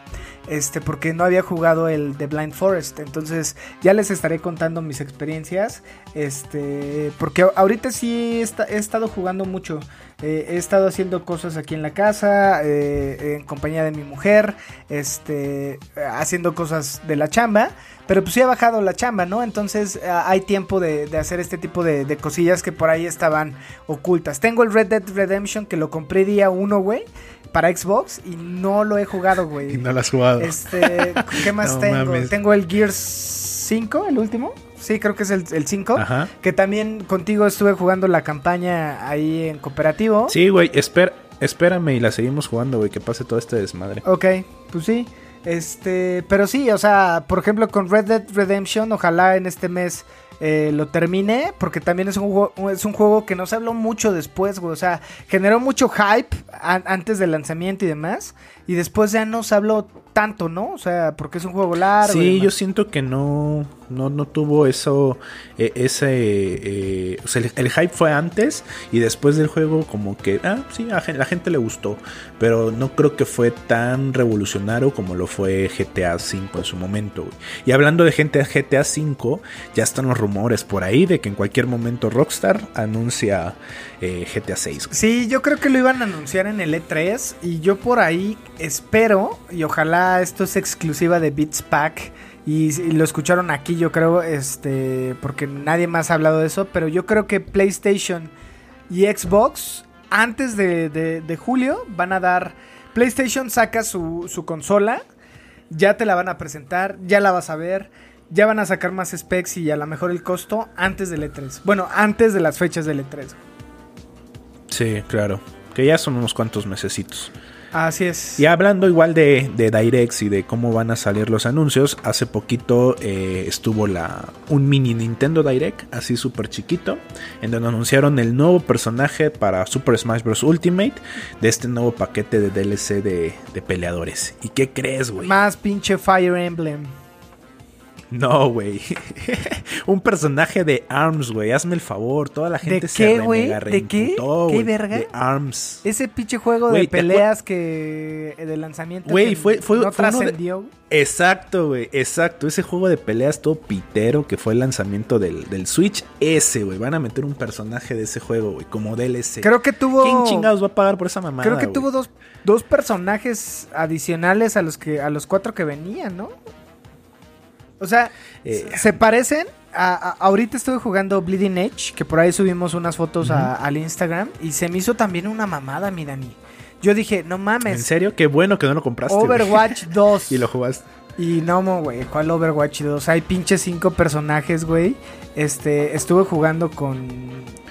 Este, porque no había jugado el The Blind Forest. Entonces, ya les estaré contando mis experiencias. Este, porque ahorita sí he, he estado jugando mucho. Eh, he estado haciendo cosas aquí en la casa, eh, en compañía de mi mujer, este, haciendo cosas de la chamba. Pero pues sí ha bajado la chamba, ¿no? Entonces eh, hay tiempo de, de hacer este tipo de, de cosillas que por ahí estaban ocultas. Tengo el Red Dead Redemption que lo compré día uno, güey, para Xbox y no lo he jugado, güey. Y no lo has jugado. Este, ¿qué más No tengo? mames. Tengo el Gears 5, el último. Sí, creo que es el, el 5. Ajá. Que también contigo estuve jugando la campaña ahí en cooperativo. Sí, güey, espera, espérame y la seguimos jugando, güey, que pase todo este desmadre. Ok, pues sí. Este, pero sí, o sea, por ejemplo, con Red Dead Redemption, ojalá en este mes eh, lo terminé, porque también es un, juego, es un juego que no se habló mucho después, güey. O sea, generó mucho hype an- antes del lanzamiento y demás. Y después ya no se habló tanto, ¿no? O sea, porque es un juego largo. Sí, yo siento que no, no, no tuvo eso, eh, ese, eh, o sea, el, el hype fue antes y después del juego como que, ah, sí, a la gente le gustó, pero no creo que fue tan revolucionario como lo fue GTA V en su momento. güey. Y hablando de gente GTA V, ya están los rumores por ahí de que en cualquier momento Rockstar anuncia eh, GTA 6. Sí, yo creo que lo iban a anunciar en el E3 y yo por ahí espero y ojalá esto es exclusiva de Beats Pack y, lo escucharon aquí yo creo, este, porque nadie más ha hablado de eso, pero yo creo que PlayStation y Xbox antes de, de- de julio van a dar, PlayStation saca su, su consola, ya te la van a presentar, ya la vas a ver. Ya van a sacar más specs y a lo mejor el costo antes del E3. Bueno, antes de las fechas del E3. Sí, claro. Que ya son unos cuantos mesecitos. Así es. Y hablando igual de, de Directs y de cómo van a salir los anuncios, hace poquito eh, estuvo la un mini Nintendo Direct, así súper chiquito, en donde anunciaron el nuevo personaje para Super Smash Bros. Ultimate de este nuevo paquete de DLC de, de peleadores. ¿Y qué crees, güey? Más pinche Fire Emblem. No, güey. un personaje de ARMS, güey. Hazme el favor. Toda la gente ¿De se qué, güey? ¿De qué? ¿Qué verga? De ARMS. Ese pinche juego de ¿te acuer- peleas que de lanzamiento Güey, fue- fue- no fue de- trascendió. Exacto, güey, exacto. Ese juego de peleas todo pitero que fue el lanzamiento del, del Switch. Ese, güey. Van a meter un personaje de ese juego, güey, como DLC. Creo que tuvo ¿Quién chingados va a pagar por esa mamada? Creo que tuvo dos, dos personajes adicionales a los que a los cuatro que venían, ¿no? O sea, Eh. se parecen. A, a- ahorita estuve jugando Bleeding Edge, que por ahí subimos unas fotos a- al Instagram y se me hizo también una mamada, mi Dani. Yo dije, no ¿En mames, serio? Qué bueno que no lo compraste. Overwatch 2. y lo jugaste. Y no, güey, ¿cuál Overwatch 2? Hay pinches cinco personajes, güey. Este, estuve jugando con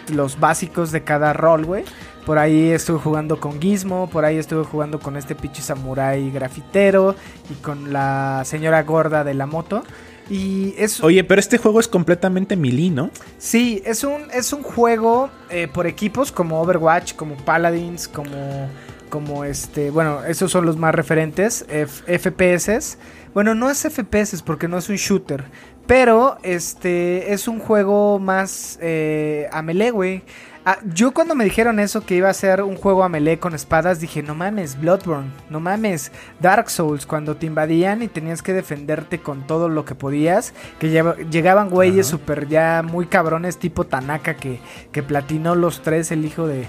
los básicos de cada rol, güey. Por ahí estuve jugando con Gizmo, por ahí estuve jugando con este pinche samurái grafitero y con la señora gorda de la moto. Y es Oye, pero este juego es completamente melee, ¿no? Sí, es un, es un juego eh, por equipos como Overwatch, como Paladins, como, como este, bueno, esos son los más referentes, F- FPS. Bueno, no es FPS porque no es un shooter, pero este es un juego más eh, a melee, güey. Ah, yo cuando me dijeron eso, que iba a ser un juego a melee con espadas, dije, no mames, Bloodborne, no mames, Dark Souls, cuando te invadían y tenías que defenderte con todo lo que podías, que llegaban güeyes super ya muy cabrones tipo Tanaka que, que platinó los tres, el hijo de...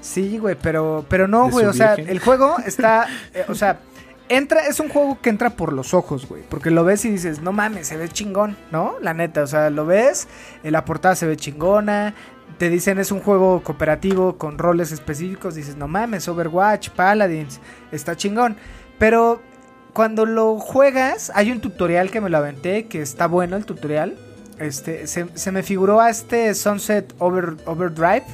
Sí, güey, pero, pero no, güey, o sea, el juego está, eh, o sea, entra, es un juego que entra por los ojos, güey, porque lo ves y dices, no mames, se ve chingón, ¿no? La neta, o sea, lo ves, eh, la portada se ve chingona, te dicen es un juego cooperativo con roles específicos, dices, no mames, Overwatch, Paladins, está chingón, pero cuando lo juegas, hay un tutorial que me lo aventé, que está bueno el tutorial, este, se, se me figuró a este Sunset Over, Overdrive,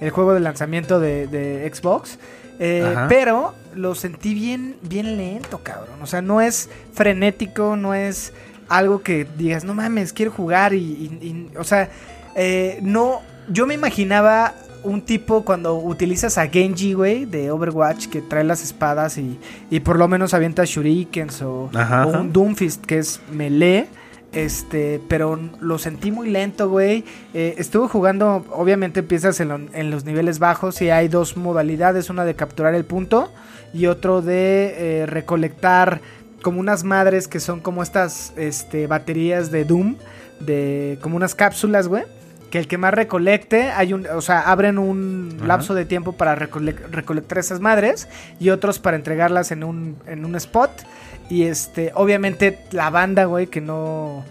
el juego de lanzamiento de, de Xbox. eh, pero lo sentí bien, bien lento, cabrón. O sea, no es frenético, no es algo que digas, no mames, quiero jugar y, y- y- o sea, eh, no, yo me imaginaba un tipo cuando utilizas a Genji, güey, de Overwatch, que trae las espadas y, y por lo menos avienta shurikens o, Ajá, o ajá. un Doomfist que es melee. Este, pero lo sentí muy lento, güey. Eh, estuve jugando, obviamente empiezas en, lo- en los niveles bajos y hay dos modalidades, una de capturar el punto y otro de eh, recolectar como unas madres que son como estas este, baterías de Doom, de como unas cápsulas, güey. Que el que más recolecte, hay un, o sea, abren un Ajá. lapso de tiempo para recole- recolectar esas madres y otros para entregarlas en un, en un spot. Y este, obviamente la banda, güey, que no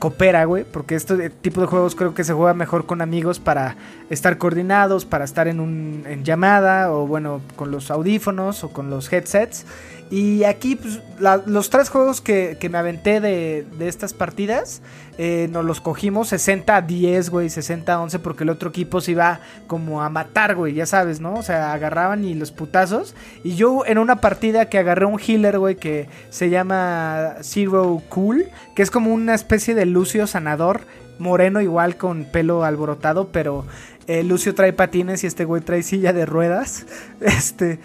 coopera, güey, porque este tipo de juegos creo que se juega mejor con amigos para estar coordinados, para estar en un en llamada o bueno, con los audífonos o con los headsets. Y aquí pues, los tres juegos que, me aventé de, estas partidas, eh, nos los cogimos 60 a 10, güey, 60 a 11, porque el otro equipo se iba como a matar, güey, ya sabes, ¿no? O sea, agarraban y los putazos. Y yo en una partida que agarré un healer, güey, que se llama Zero Cool, que es como una especie de Lucio sanador moreno igual con pelo alborotado, pero eh, Lucio trae patines y este güey trae silla de ruedas. Este,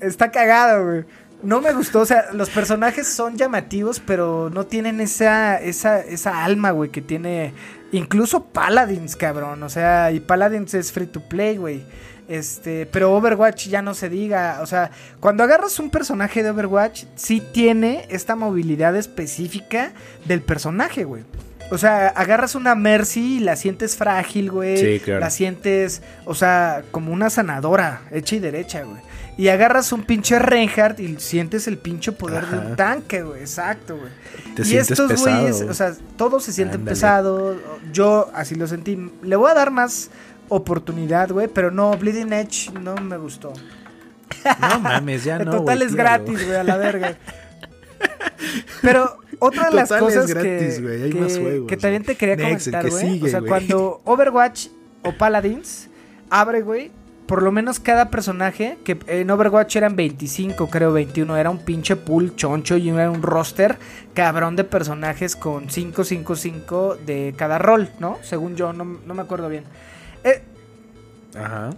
está cagado, güey. No me gustó, o sea, los personajes son llamativos, pero no tienen esa, esa, esa alma, güey, que tiene incluso Paladins, cabrón. O sea, y Paladins es free to play, güey. Este, pero Overwatch ya no se diga. O sea, cuando agarras un personaje de Overwatch, sí tiene esta movilidad específica del personaje, güey. O sea, agarras una Mercy y la sientes frágil, güey. Sí, claro. La sientes, o sea, como una sanadora, hecha y derecha, güey. Y agarras un pinche Reinhardt y sientes el pinche poder de un tanque, güey. Exacto, güey. Te y sientes estos pesado, güeyes, güey. o sea, todos se sienten Ándale. pesados. Yo así lo sentí. Le voy a dar más oportunidad, güey, pero no, Bleeding Edge no me gustó. No mames, ya En no. total es gratis, güey, a la verga. Pero otra de las Total es cosas gratis, que, güey, hay que- más juegos, que también te quería Next, comentar, güey. o sea, cuando Overwatch o Paladins abre, güey, por lo menos cada personaje, que en Overwatch eran 25, creo 21, era un pinche pool choncho y era un roster cabrón de personajes con 5, 5, 5 de cada rol, ¿no? Según yo, no, no me acuerdo bien. Eh, Ajá.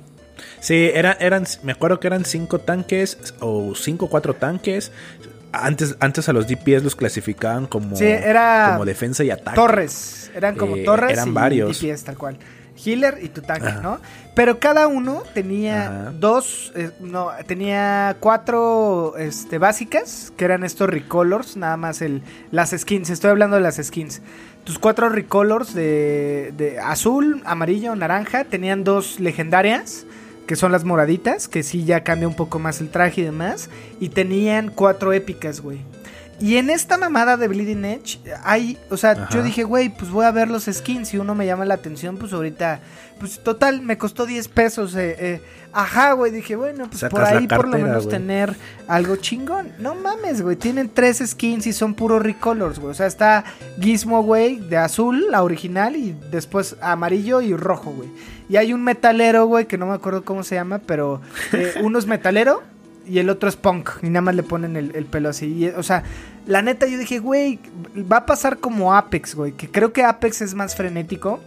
Sí, era, eran, me acuerdo que eran cinco tanques o cinco o cuatro tanques. Antes, antes a los DPS los clasificaban como, Sí, era como defensa y ataque. Torres, eran como Eh, torres eran y varios. DPS tal cual. Healer y tu tanque, Ajá. ¿no? Pero cada uno tenía Ajá. dos, eh, no, tenía cuatro este, básicas, que eran estos recolors, nada más el, las skins, estoy hablando de las skins. Tus cuatro recolors de, de azul, amarillo, naranja, tenían dos legendarias, que son las moraditas, que sí ya cambia un poco más el traje y demás, y tenían cuatro épicas, güey. Y en esta mamada de Bleeding Edge, hay, o sea, Ajá. yo dije, güey, pues voy a ver los skins. Si uno me llama la atención, pues ahorita, pues total, me costó 10 pesos. eh, eh. Ajá, güey, dije, bueno, pues Sacas por ahí por lo menos güey. tener algo chingón. No mames, güey, tienen tres skins y son puros recolors, güey. O sea, está Gizmo, güey, de azul, la original, y después amarillo y rojo, güey. Y hay un metalero, güey, que no me acuerdo cómo se llama, pero eh, uno es metalero y el otro es punk. Y nada más le ponen el, el pelo así. Y, o sea, la neta yo dije, güey, va a pasar como Apex, güey. Que creo que Apex es más frenético.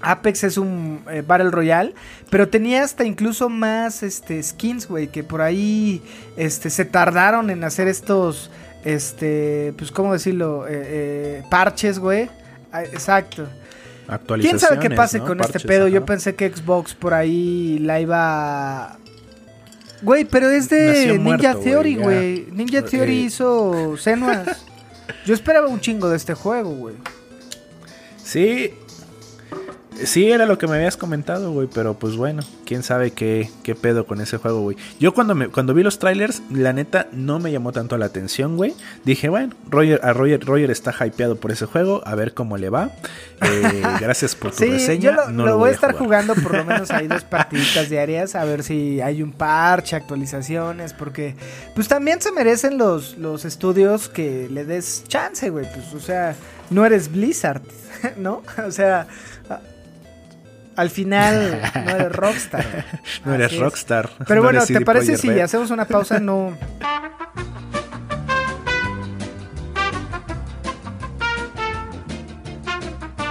Apex es un eh, Battle Royale, pero tenía hasta incluso más este, skins, güey, que por ahí este, se tardaron en hacer estos, este, pues, ¿cómo decirlo? Eh, eh, parches, güey. Ah, Exacto. ¿Quién Actualizaciones, sabe qué pase ¿no? con Parches, este pedo? Yo pensé que Xbox por ahí la iba... Güey, pero es de Ninja Theory, güey. Ninja Theory hizo Senuas. Yo esperaba un chingo de este juego, güey. Sí. Sí, era lo que me habías comentado, güey. Pero pues bueno, quién sabe qué, qué pedo con ese juego, güey. Yo cuando, me, cuando vi los trailers, la neta no me llamó tanto la atención, güey. Dije, bueno, Roger, a Roger, Roger está hypeado por ese juego, a ver cómo le va. Eh, gracias por tu Sí, reseña. yo lo, no lo voy a estar jugar. jugando por lo menos ahí dos partiditas diarias a ver si hay un parche, actualizaciones, porque pues también se merecen los, los estudios que le des chance, güey, pues o sea, no eres Blizzard, ¿no? O sea, al final no eres Rockstar. No eres. Rockstar. Pero no bueno, ¿te parece si Red. hacemos una pausa? No.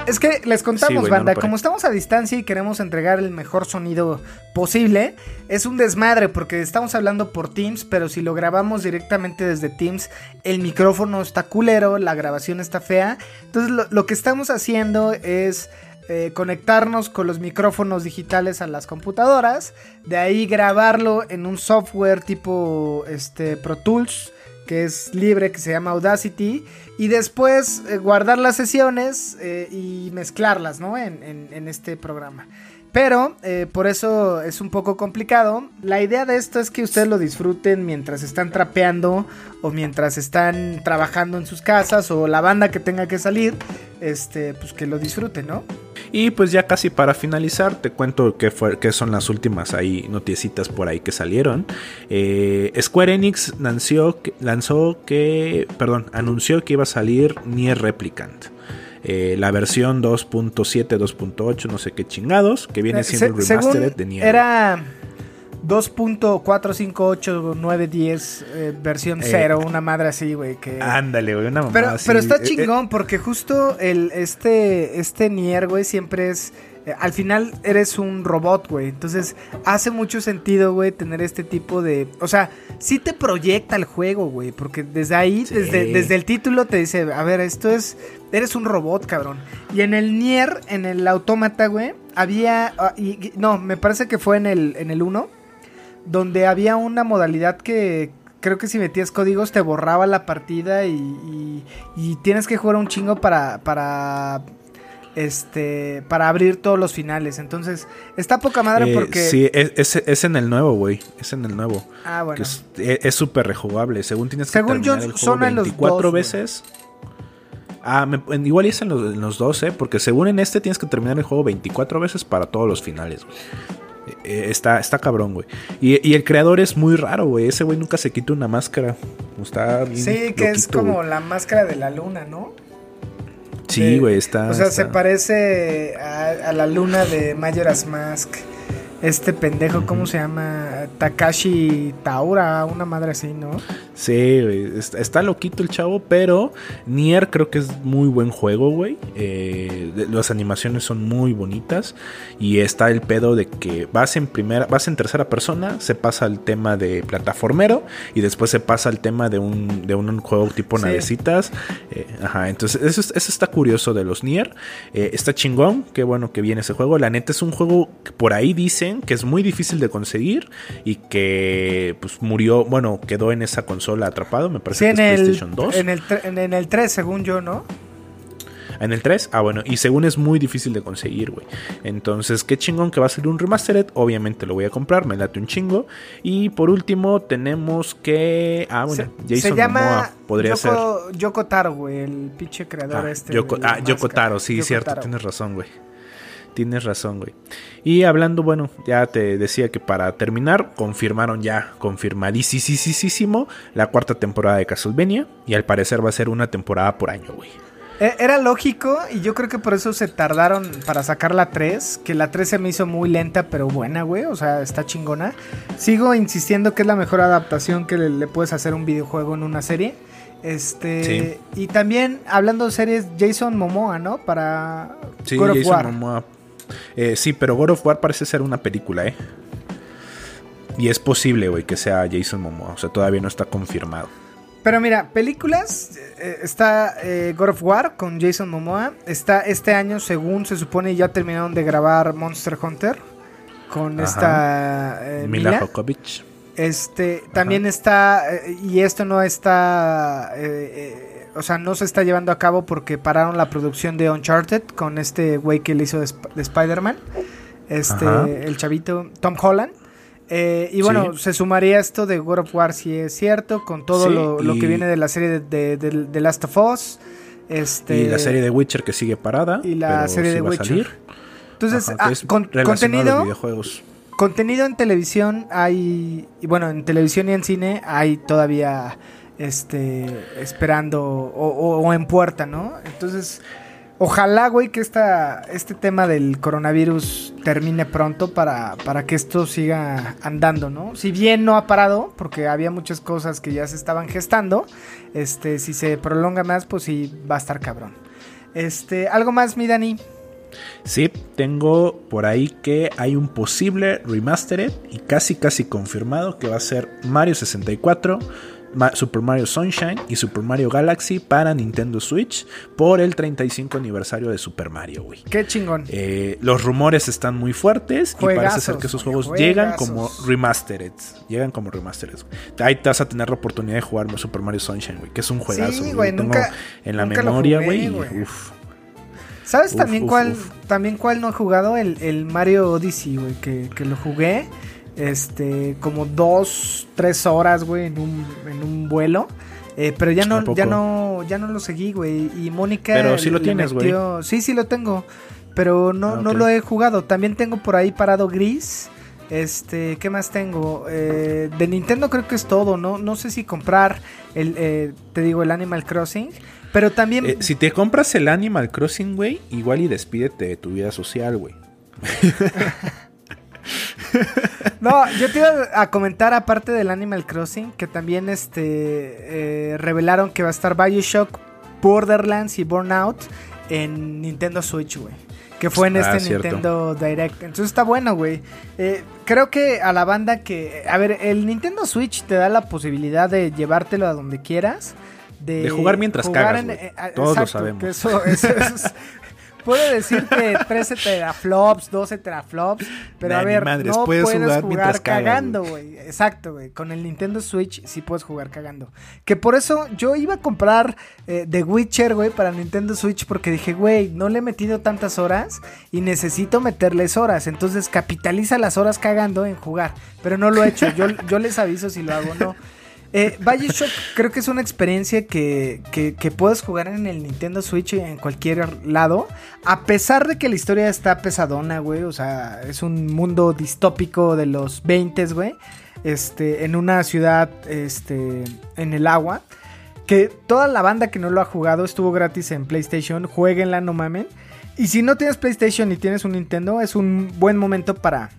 Es que les contamos, Sí, güey, no, banda, no como estamos a distancia y queremos entregar el mejor sonido posible, es un desmadre porque estamos hablando por Teams, pero si lo grabamos directamente desde Teams, el micrófono está culero, la grabación está fea. Entonces lo, lo que estamos haciendo es eh, conectarnos con los micrófonos digitales a las computadoras, de ahí grabarlo en un software tipo este, Pro Tools, que es libre, que se llama Audacity, y después eh, guardar las sesiones eh, y mezclarlas, ¿no? En, en- este programa. Pero eh, por eso es un poco complicado. La idea de esto es que ustedes lo disfruten mientras están trapeando o mientras están trabajando en sus casas o la banda que tenga que salir, este, pues que lo disfruten, ¿no? Y pues ya casi para finalizar, te cuento qué, fue, qué son las últimas ahí noticitas por ahí que salieron. Eh, Square Enix lanzó, que- lanzó que, perdón, anunció que iba a salir Nier Replicant. Eh, la versión 2.7, 2.8, no sé qué chingados, que viene Eh, siendo se- el remastered de Nier. Era 2.458.910 eh, versión Eh, 0, una madre así, güey, que... Ándale, güey, una mamada Pero, así. pero está Eh, eh, chingón porque justo el este este Nier, güey, siempre es eh, al final eres un robot, güey. Entonces, hace mucho sentido, güey, tener este tipo de, o sea, sí te proyecta el juego, güey, porque desde ahí, Sí. desde, desde el título te dice, a ver, esto es eres un robot, cabrón. Y en el Nier, en el autómata, güey, había ah, y- no, me parece que fue en el en el 1 donde había una modalidad que creo que si metías códigos te borraba la partida y, y- y tienes que jugar un chingo para para este para abrir todos los finales. Entonces, está poca madre eh, porque Sí, es, es- es en el nuevo, güey. Es en el nuevo. ah, bueno. Que es e, súper rejugable. Según tienes que yo, terminar el juego son en los 24 dos, güey. veces. Ah, me- igual es en los, en los dos, ¿eh? Porque según en este tienes que terminar el juego 24 veces para todos los finales, güey. Eh, está, está cabrón, güey. Y, y el creador es muy raro, güey. Ese güey nunca se quita una máscara. Está bien Sí, que es como güey. la máscara de la luna, ¿no? Sí, güey, está. O sea, está- se parece a, a la luna de Majora's Mask. Este pendejo, ¿cómo se llama? Takashi Taura, una madre así, ¿no? Sí, güey, está, está loquito el chavo, pero Nier creo que es muy buen juego, güey. Eh, las animaciones son muy bonitas y está el pedo de que vas en primera, vas en tercera persona, se pasa al tema de plataformero y después se pasa al tema de un, de un juego tipo Sí. navecitas. Eh, ajá, entonces eso, es- eso está curioso de los Nier. Eh, está chingón, qué bueno que viene ese juego. La neta es un juego que por ahí dicen que es muy difícil de conseguir y que pues murió, bueno, quedó en esa consola atrapado, me parece Sí, en que es el, PlayStation 2. en, el en, en el 3, según yo, ¿no? En el 3, ah, bueno, y según es muy difícil de conseguir, güey. Entonces, qué chingón que va a ser un remastered. Obviamente lo voy a comprar, me late un chingo. Y por último, tenemos que. Ah, bueno, se, Jason se llama Momoa podría ser. Yoko, Taro, güey, el pinche creador Ah, este. Yoko, ah, Yoko. Taro, sí, Yoko cierto, Taro. tienes razón, güey. Tienes razón, güey. Y hablando, bueno, ya te decía que para terminar, confirmaron ya, confirmadísimo, la cuarta temporada de Castlevania. Y al parecer va a ser una temporada por año, güey. Eh, Era lógico y yo creo que por eso se tardaron para sacar la 3, que la 3 se me hizo muy lenta pero buena, güey, o sea, está chingona. Sigo insistiendo que es la mejor adaptación que le, le puedes hacer a un videojuego en una serie. Este, y también hablando de series, Jason Momoa, ¿no? Para Sí, God of Jason War. Momoa. Eh, sí, pero God of War parece ser una película, ¿eh? Y es posible, güey, que sea Jason Momoa. O sea, todavía no está confirmado. Pero mira, películas, eh, está eh, God of War con Jason Momoa. Está este año, según se supone, ya terminaron de grabar Monster Hunter con Ajá. esta eh, Mila, Mila. Jokovic. Este, también está, y esto no está, o sea, no se está llevando a cabo porque pararon la producción de Uncharted con este güey que le hizo de, Sp- de Spider-Man, este, Ajá. el chavito Tom Holland. Eh, y bueno, Sí. se sumaría esto de God of War si es cierto, con todo Sí, lo, lo y- que viene de la serie de, de- de- de Last of Us. Este, Y la serie de Witcher que sigue parada. y la pero serie sí de va a Witcher. salir. Entonces, Ajá, ah, con- contenido, videojuegos. Contenido en televisión hay, y bueno, en televisión y en cine hay todavía, este, esperando o, en puerta, ¿no? Entonces, ojalá, güey, que esta, este tema del coronavirus termine pronto para, para que esto siga andando, ¿no? Si bien no ha parado, porque había muchas cosas que ya se estaban gestando, este, si se prolonga más, pues sí, va a estar cabrón. Este, ¿algo más, mi Dani? Sí, tengo por ahí que hay un posible remastered y casi casi confirmado que va a ser Mario 64, Ma- Super Mario Sunshine y Super Mario Galaxy para Nintendo Switch por el 35 aniversario de Super Mario, güey. Qué chingón. Eh, los rumores están muy fuertes y parece ser que esos juegos llegan como remastered. Llegan como remastered. Ahí te vas a tener la oportunidad de jugar Super Mario Sunshine, güey, que es un juegazo. Sí, güey. tengo nunca- en la nunca memoria, güey. güey. Uf. ¿Sabes Uf, también uf, cuál uf. también cuál no he jugado? El, el Mario Odyssey, güey, que, que lo jugué este como dos, tres horas, güey, en un, en un vuelo. Eh, pero ya ¿A no, ya no, ya no lo seguí, güey. Y Mónica. Pero sí lo tienes, güey. metió- Sí, sí lo tengo. Pero no, Ah, no lo he jugado. También tengo por ahí parado Gris. Este, ¿qué más tengo? Eh, de Nintendo creo que es todo, ¿no? No sé si comprar el, eh, te digo, el Animal Crossing. Pero también. Eh, si te compras el Animal Crossing, güey, igual y despídete de tu vida social, güey. No, yo te iba a comentar, aparte del Animal Crossing, que también este eh, revelaron que va a estar Bioshock, Borderlands y Burnout en Nintendo Switch, güey. Que fue en Ah, este cierto. Nintendo Direct. Entonces está bueno, güey. Eh, creo que a la banda que... A ver, el Nintendo Switch te da la posibilidad de llevártelo a donde quieras. De, De jugar mientras cagas, güey. eh, Todos lo exacto, sabemos. que eso- eso es- Puede decirte 13 teraflops, 12 teraflops, pero Nah, a ver, madres, no puedes puedes, jugar cagando, güey. Exacto, güey. Con el Nintendo Switch sí puedes jugar cagando. Que por eso yo iba a comprar eh, The Witcher, güey, para Nintendo Switch porque dije, güey, no le he metido tantas horas y necesito meterles horas. Entonces capitaliza las horas cagando en jugar. Pero no lo he hecho. Yo, yo les aviso si lo hago o no. Eh, Bioshock creo que es una experiencia que, que, puedes jugar en el Nintendo Switch en cualquier lado. A pesar de que la historia está pesadona, güey. O sea, es un mundo distópico de los 20, güey. Este, en una ciudad, este, en el agua. Que toda la banda que no lo ha jugado estuvo gratis en PlayStation. Jueguenla, no mamen. Y si no tienes PlayStation y tienes un Nintendo, es un buen momento para,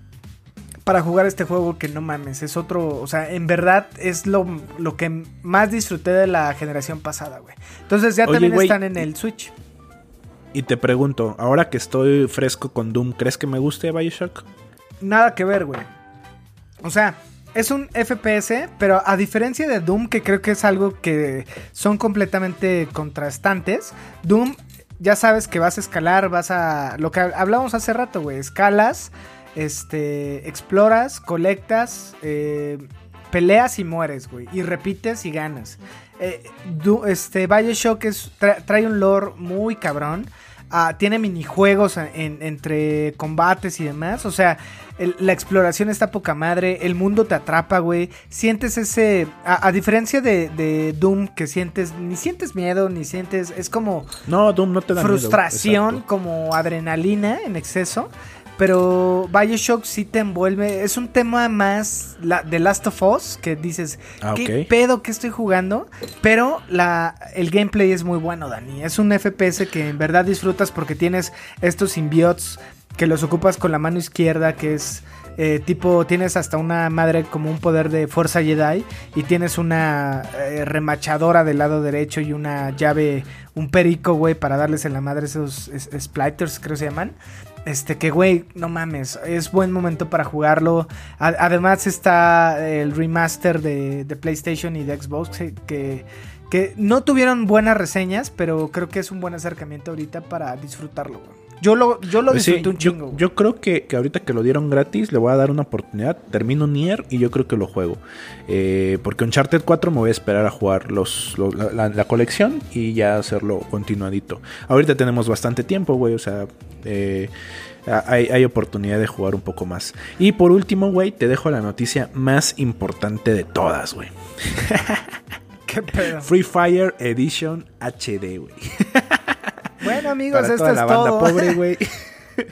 para jugar este juego que no mames, es otro, o sea, en verdad es lo, lo que más disfruté de la generación pasada, güey. Entonces ya Oye, también están en el Switch. Y te pregunto, ahora que estoy fresco con Doom, ¿crees que me guste Bioshock? Nada que ver, güey. O sea, es un FPS, pero a diferencia de Doom, que creo que es algo que son completamente contrastantes, Doom ya sabes que vas a escalar, vas a... Lo que hablábamos hace rato, güey, escalas, este, exploras, colectas, eh, peleas y mueres, güey, y repites y ganas. Eh, Du- este, Bioshock es, tra- trae un lore muy cabrón. Ah, tiene minijuegos en- entre combates y demás. O sea, el- la exploración está poca madre. El mundo te atrapa, güey. Sientes ese. A, a diferencia de, de Doom, que sientes. Ni sientes miedo, ni sientes. Es como No, Doom no te da miedo, frustración, como adrenalina en exceso. Pero Bioshock sí te envuelve. Es un tema más la, de Last of Us. Que dices, Ah, ¿qué pedo que estoy jugando? Pero la, el gameplay es muy bueno, Dani. Es un FPS que en verdad disfrutas porque tienes estos symbiotes que los ocupas con la mano izquierda, que es eh, tipo, tienes hasta una madre como un poder de fuerza Jedi y tienes una eh, remachadora del lado derecho y una llave, un perico, güey, para darles en la madre esos es- splitters, creo que se llaman. Este, que güey, no mames, es buen momento para jugarlo. Además está el remaster de, de PlayStation y de Xbox que, que, que no tuvieron buenas reseñas, pero creo que es un buen acercamiento ahorita para disfrutarlo, güey. Yo lo, yo lo Pues sí, disfruté un chingo, yo creo que, que ahorita que lo dieron gratis le voy a dar una oportunidad. Termino Nier y yo creo que lo juego. Eh, porque Uncharted 4 me voy a esperar a jugar los, los- la, la- la colección y ya hacerlo continuadito. Ahorita tenemos bastante tiempo, güey. O sea, eh, hay, hay oportunidad de jugar un poco más. Y por último, güey, te dejo la noticia más importante de todas, güey. ¿Qué pedo? Free Fire Edition HD, güey. Bueno, amigos, Para esto toda es la banda todo. pobre, güey.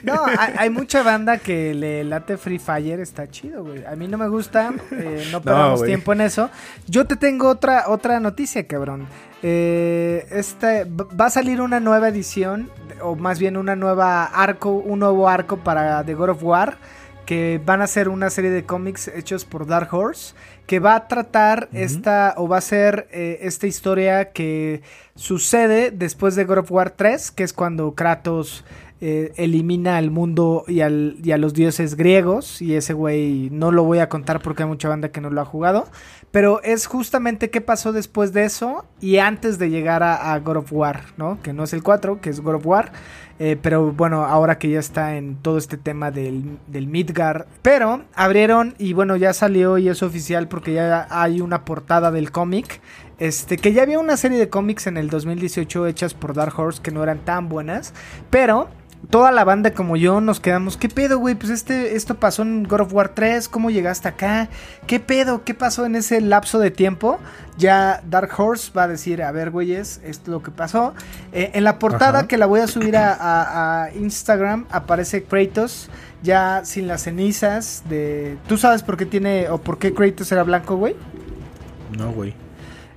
No, hay, hay mucha banda que le late Free Fire, está chido, güey. A mí no me gusta, eh, no perdamos tiempo en eso. Yo te tengo otra, otra noticia, cabrón. Eh, este, va a salir una nueva edición, o más bien una nueva arco, un nuevo arco para The God of War, que van a ser una serie de cómics hechos por Dark Horse, que va a tratar esta, o va a ser eh, esta historia que sucede después de God of War 3, que es cuando Kratos eh, elimina al mundo y, al, y a los dioses griegos. Y ese güey no lo voy a contar porque hay mucha banda que no lo ha jugado. Pero es justamente qué pasó después de eso y antes de llegar a, a God of War, ¿no? Que no es el 4, que es God of War. Eh, pero bueno, ahora que ya está en todo este tema del, del Midgar. Pero abrieron y bueno, ya salió y es oficial porque ya hay una portada del cómic. Este, que ya había una serie de cómics en el 2018 hechas por Dark Horse que no eran tan buenas. Pero toda la banda como yo nos quedamos, ¿qué pedo, güey? Pues este, esto pasó en God of War 3, ¿cómo llegaste acá? ¿Qué pedo? ¿Qué pasó en ese lapso de tiempo? Ya Dark Horse va a decir, a ver, güeyes, esto es lo que pasó. Eh, en la portada Ajá. que la voy a subir a, a- a Instagram aparece Kratos ya sin las cenizas de... ¿Tú sabes por qué tiene o por qué Kratos era blanco, güey? No, güey.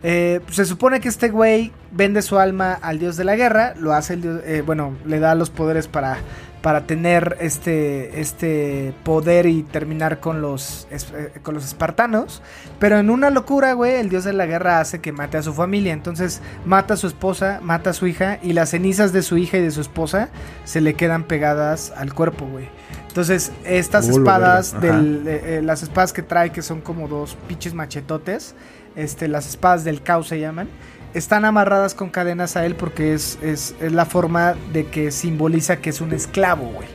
Eh, se supone que este güey vende su alma al dios de la guerra, lo hace el dios, eh, bueno, le da los poderes para para tener este, este poder y terminar con los, eh, con los espartanos. Pero en una locura, güey, el dios de la guerra hace que mate a su familia. Entonces mata a su esposa, mata a su hija y las cenizas de su hija y de su esposa se le quedan pegadas al cuerpo, güey. Entonces, estas Uh, espadas, del, las espadas que trae, que son como dos pinches machetotes, este, las espadas del caos se llaman, están amarradas con cadenas a él porque es, es, es la forma de que simboliza que es un esclavo, güey.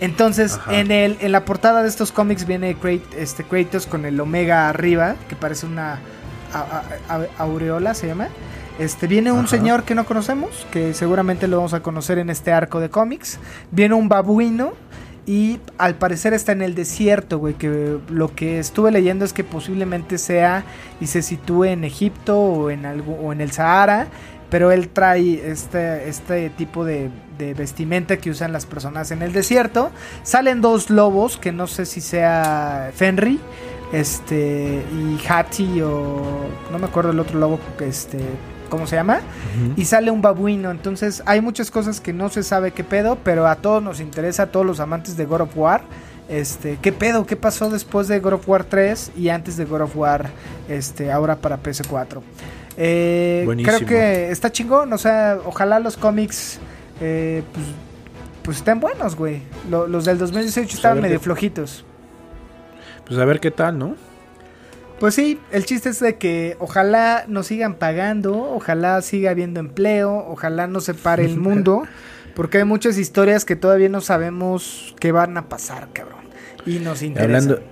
Entonces, Ajá. en, el, en la portada de estos cómics viene Krat- este, Kratos con el Omega arriba, que parece una a- a- a- aureola, se llama. Este, viene un Ajá. señor que no conocemos, que seguramente lo vamos a conocer en este arco de cómics. Viene un babuino y al parecer está en el desierto, güey, que lo que estuve leyendo es que posiblemente sea y se sitúe en Egipto o en, algo, o en el Sahara, pero él trae este, este tipo de, vestimenta que usan las personas en el desierto. Salen dos lobos, que no sé si sea Fenry, este, y Hati o no me acuerdo el otro lobo, este, ¿cómo se llama? y sale un babuino. Entonces hay muchas cosas que no se sabe qué pedo, pero a todos nos interesa, a todos los amantes de God of War. Este, ¿qué pedo? ¿Qué pasó después de God of War 3 y antes de God of War este, ahora para PS4? Eh, Buenísimo. creo que está chingón, o sea, ojalá los cómics eh, pues, pues estén buenos, güey. Lo- los del 2018 Pues estaban medio qué- flojitos. Pues a ver qué tal, ¿no? Pues sí, el chiste es de que ojalá nos sigan pagando, ojalá siga habiendo empleo, ojalá no se pare el mundo, porque hay muchas historias que todavía no sabemos qué van a pasar, cabrón. Y nos interesa. Hablando,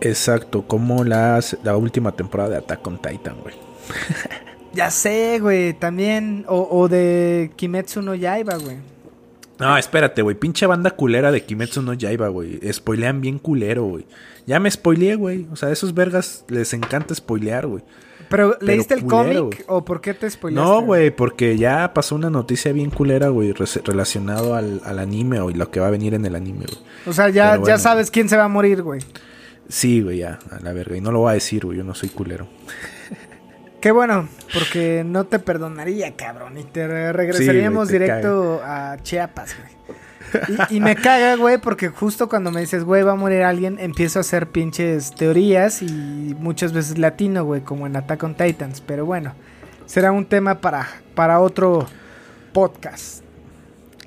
exacto, como las, la última temporada de Attack on Titan, güey. Ya sé, güey, también, o, o de Kimetsu no Yaiba, güey. No, espérate, güey. Pinche banda culera de Kimetsu no Yaiba, güey. Spoilean bien culero, güey. Ya me spoileé, güey. O sea, a esos vergas les encanta spoilear, güey. Pero, ¿leíste el cómic güey. o por qué te spoileaste? No, güey, porque ya pasó una noticia bien culera, güey, relacionado al, al anime, o lo que va a venir en el anime, güey. O sea, ya, Pero bueno. ya sabes quién se va a morir, güey. Sí, güey, ya, a la verga. Y no lo voy a decir, güey, yo no soy culero. Qué bueno, porque no te perdonaría, cabrón. Y te re- regresaríamos Sí, güey, te directo a Chiapas, güey. Y, y me caga, güey, porque justo cuando me dices, güey, va a morir alguien, empiezo a hacer pinches teorías y muchas veces latino, güey, como en Attack on Titans. Pero bueno, será un tema para, para otro podcast.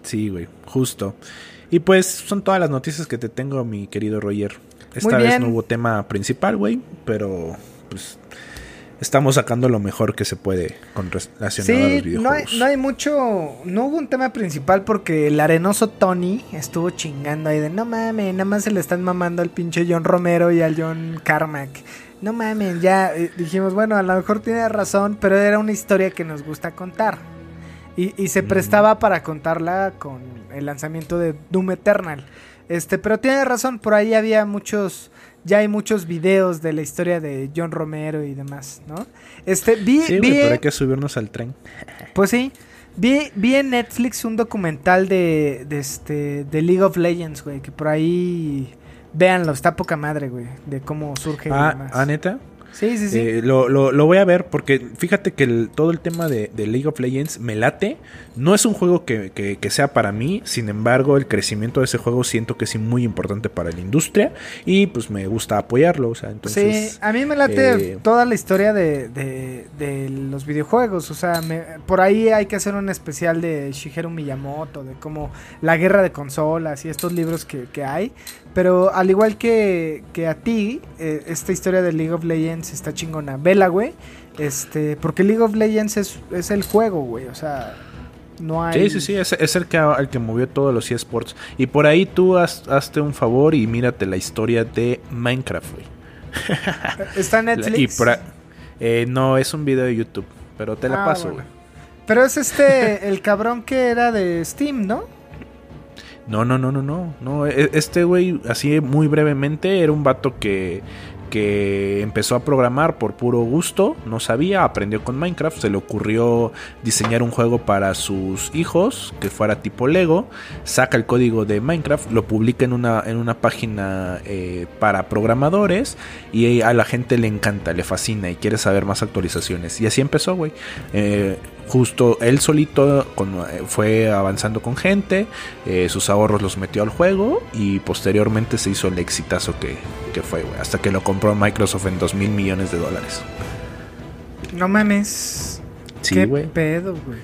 Sí, güey, justo. Y pues son todas las noticias que te tengo, mi querido Roger. Esta vez no hubo tema principal, güey, pero pues estamos sacando lo mejor que se puede con relacionado a los no videojuegos. hay, no hay mucho, no hubo un tema principal porque el arenoso Tony estuvo chingando ahí de no mames, nada más se le están mamando al pinche John Romero y al John Carmack. No mames, ya eh, dijimos, bueno, a lo mejor tiene razón, pero era una historia que nos gusta contar. Y, y se prestaba para contarla con el lanzamiento de Doom Eternal. Este, pero tiene razón, por ahí había muchos, ya hay muchos videos de la historia de John Romero y demás, ¿no? Este, vi, Sí, vi, güey, pero hay que subirnos al tren. pues sí. Vi, vi en Netflix un documental de, de este de League of Legends, güey, que por ahí véanlo, está poca madre, güey, de cómo surge y Ah, demás. ah, neta. Sí, sí, sí. Eh, lo, lo- lo voy a ver porque fíjate que el- todo el tema de, de League of Legends me late. No es un juego que, que- que sea para mí, sin embargo el crecimiento de ese juego siento que es muy importante para la industria y pues me gusta apoyarlo. O sea, entonces... sí, a mí me late eh, toda la historia de, de- de los videojuegos. O sea, me- por ahí hay que hacer un especial de Shigeru Miyamoto, de cómo la guerra de consolas y estos libros que, que hay. Pero al igual que, que a ti, eh, esta historia de League of Legends está chingona. Vela, güey. Este, porque League of Legends es, es el juego, güey. O sea, no hay. Sí, sí, sí, es, es el, que, el que movió todos los eSports. Y por ahí tú haz- hazte un favor y mírate la historia de Minecraft, güey. Está en La- Netflix. Y eh, no, es un video de YouTube, pero te la Ah, paso, bueno. güey. Pero es este, el cabrón que era de Steam, ¿no? No, no, no, no, no. no e- este güey, así muy brevemente, era un vato que, que empezó a programar por puro gusto, no sabía, aprendió con Minecraft, se le ocurrió diseñar un juego para sus hijos que fuera tipo Lego, saca el código de Minecraft, lo publica en una, en una página eh, para programadores y a la gente le encanta, le fascina y quiere saber más actualizaciones. Y así empezó, güey. Eh, justo él solito fue avanzando con gente, sus ahorros los metió al juego y posteriormente se hizo el exitazo que, que fue, hasta que lo compró Microsoft en 2 mil millones de dólares. No mames. Sí, ¿Qué pedo, güey?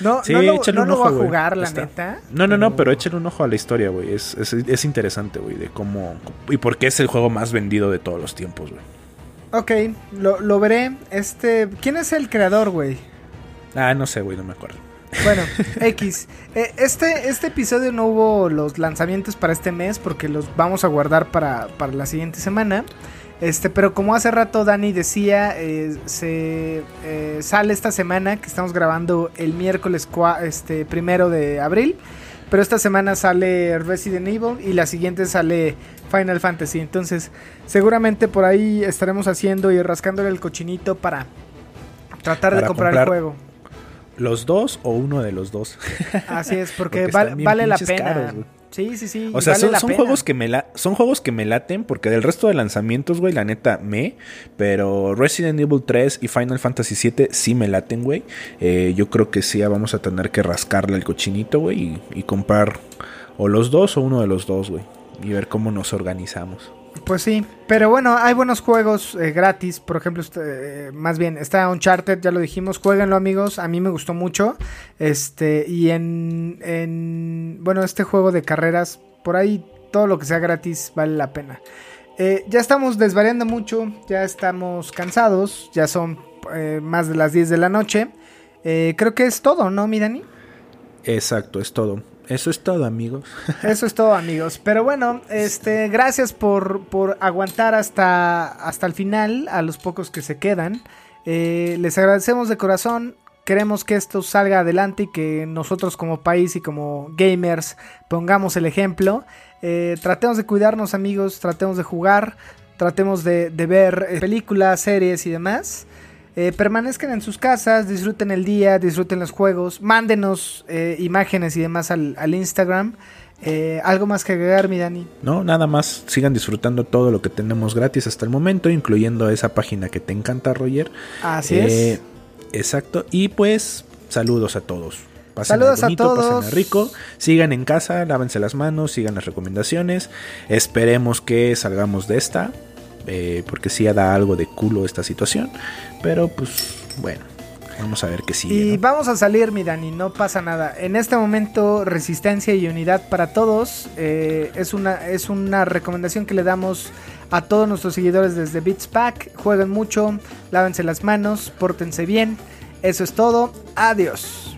No, Sí, no lo, no un lo ojo, voy a jugar, la neta. No, no, no, pero échale un ojo a la historia, güey. Es, es, es interesante, güey, de cómo... Y por qué es el juego más vendido de todos los tiempos, güey. Ok, lo, lo veré. Este, ¿quién es el creador, güey? Ah, no sé, güey, no me acuerdo. Bueno, X. Eh, este, este episodio no hubo los lanzamientos para este mes porque los vamos a guardar para, para la siguiente semana. Este, pero como hace rato Dani decía, eh, se eh, sale esta semana que estamos grabando el miércoles cua- este, primero de abril. Pero esta semana sale Resident Evil y la siguiente sale Final Fantasy. Entonces, seguramente por ahí estaremos haciendo y rascándole el cochinito para tratar de comprar el juego. ¿Los dos o uno de los dos? Así es, porque, val- vale la pena. caros, sí, sí, sí. O sea, vale son, la son juegos que me la, son juegos que me laten porque del resto de lanzamientos, güey, la neta me, pero Resident Evil 3 y Final Fantasy 7 sí me laten, güey. Eh, yo creo que sí vamos a tener que rascarle el cochinito, güey, y, y comprar o los dos o uno de los dos, güey, y ver cómo nos organizamos. Pues sí, pero bueno, hay buenos juegos eh, gratis. Por ejemplo, este, eh, más bien, está Uncharted, ya lo dijimos. Jueguenlo, amigos. A mí me gustó mucho. Este, y en, en. Bueno, este juego de carreras, por ahí todo lo que sea gratis vale la pena. Eh, ya estamos desvariando mucho, ya estamos cansados. Ya son más de las 10 de la noche. Creo que es todo, ¿no, mi Dani? Exacto, es todo. Eso es todo, amigos. Eso es todo, amigos. Pero bueno, este, gracias por, por aguantar hasta, hasta el final, a los pocos que se quedan. Eh, les agradecemos de corazón. Queremos que esto salga adelante y que nosotros como país y como gamers pongamos el ejemplo. Eh, tratemos de cuidarnos, amigos. Tratemos de jugar. Tratemos de, de ver eh, películas, series y demás. Eh, permanezcan en sus casas, disfruten el día, disfruten los juegos, mándenos eh, imágenes y demás al, al Instagram. Eh, ¿Algo más que agregar, mi Dani? No, nada más. Sigan disfrutando todo lo que tenemos gratis hasta el momento, incluyendo esa página que te encanta, Roger. Así Eh, es. Exacto. Y pues, saludos a todos. Pasen Saludos a bonito, todos. pasen rico. Sigan en casa, lávense las manos, sigan las recomendaciones. Esperemos que salgamos de esta. Eh, porque sí da algo de culo esta situación. Pero pues, bueno. Vamos a ver qué sigue. Y ¿no? vamos a salir, mi Dani, no pasa nada. En este momento, resistencia y unidad para todos. eh, es, una, es una recomendación que le damos a todos nuestros seguidores desde Beats Pack. Jueguen mucho, lávense las manos, pórtense bien. Eso es todo. Adiós.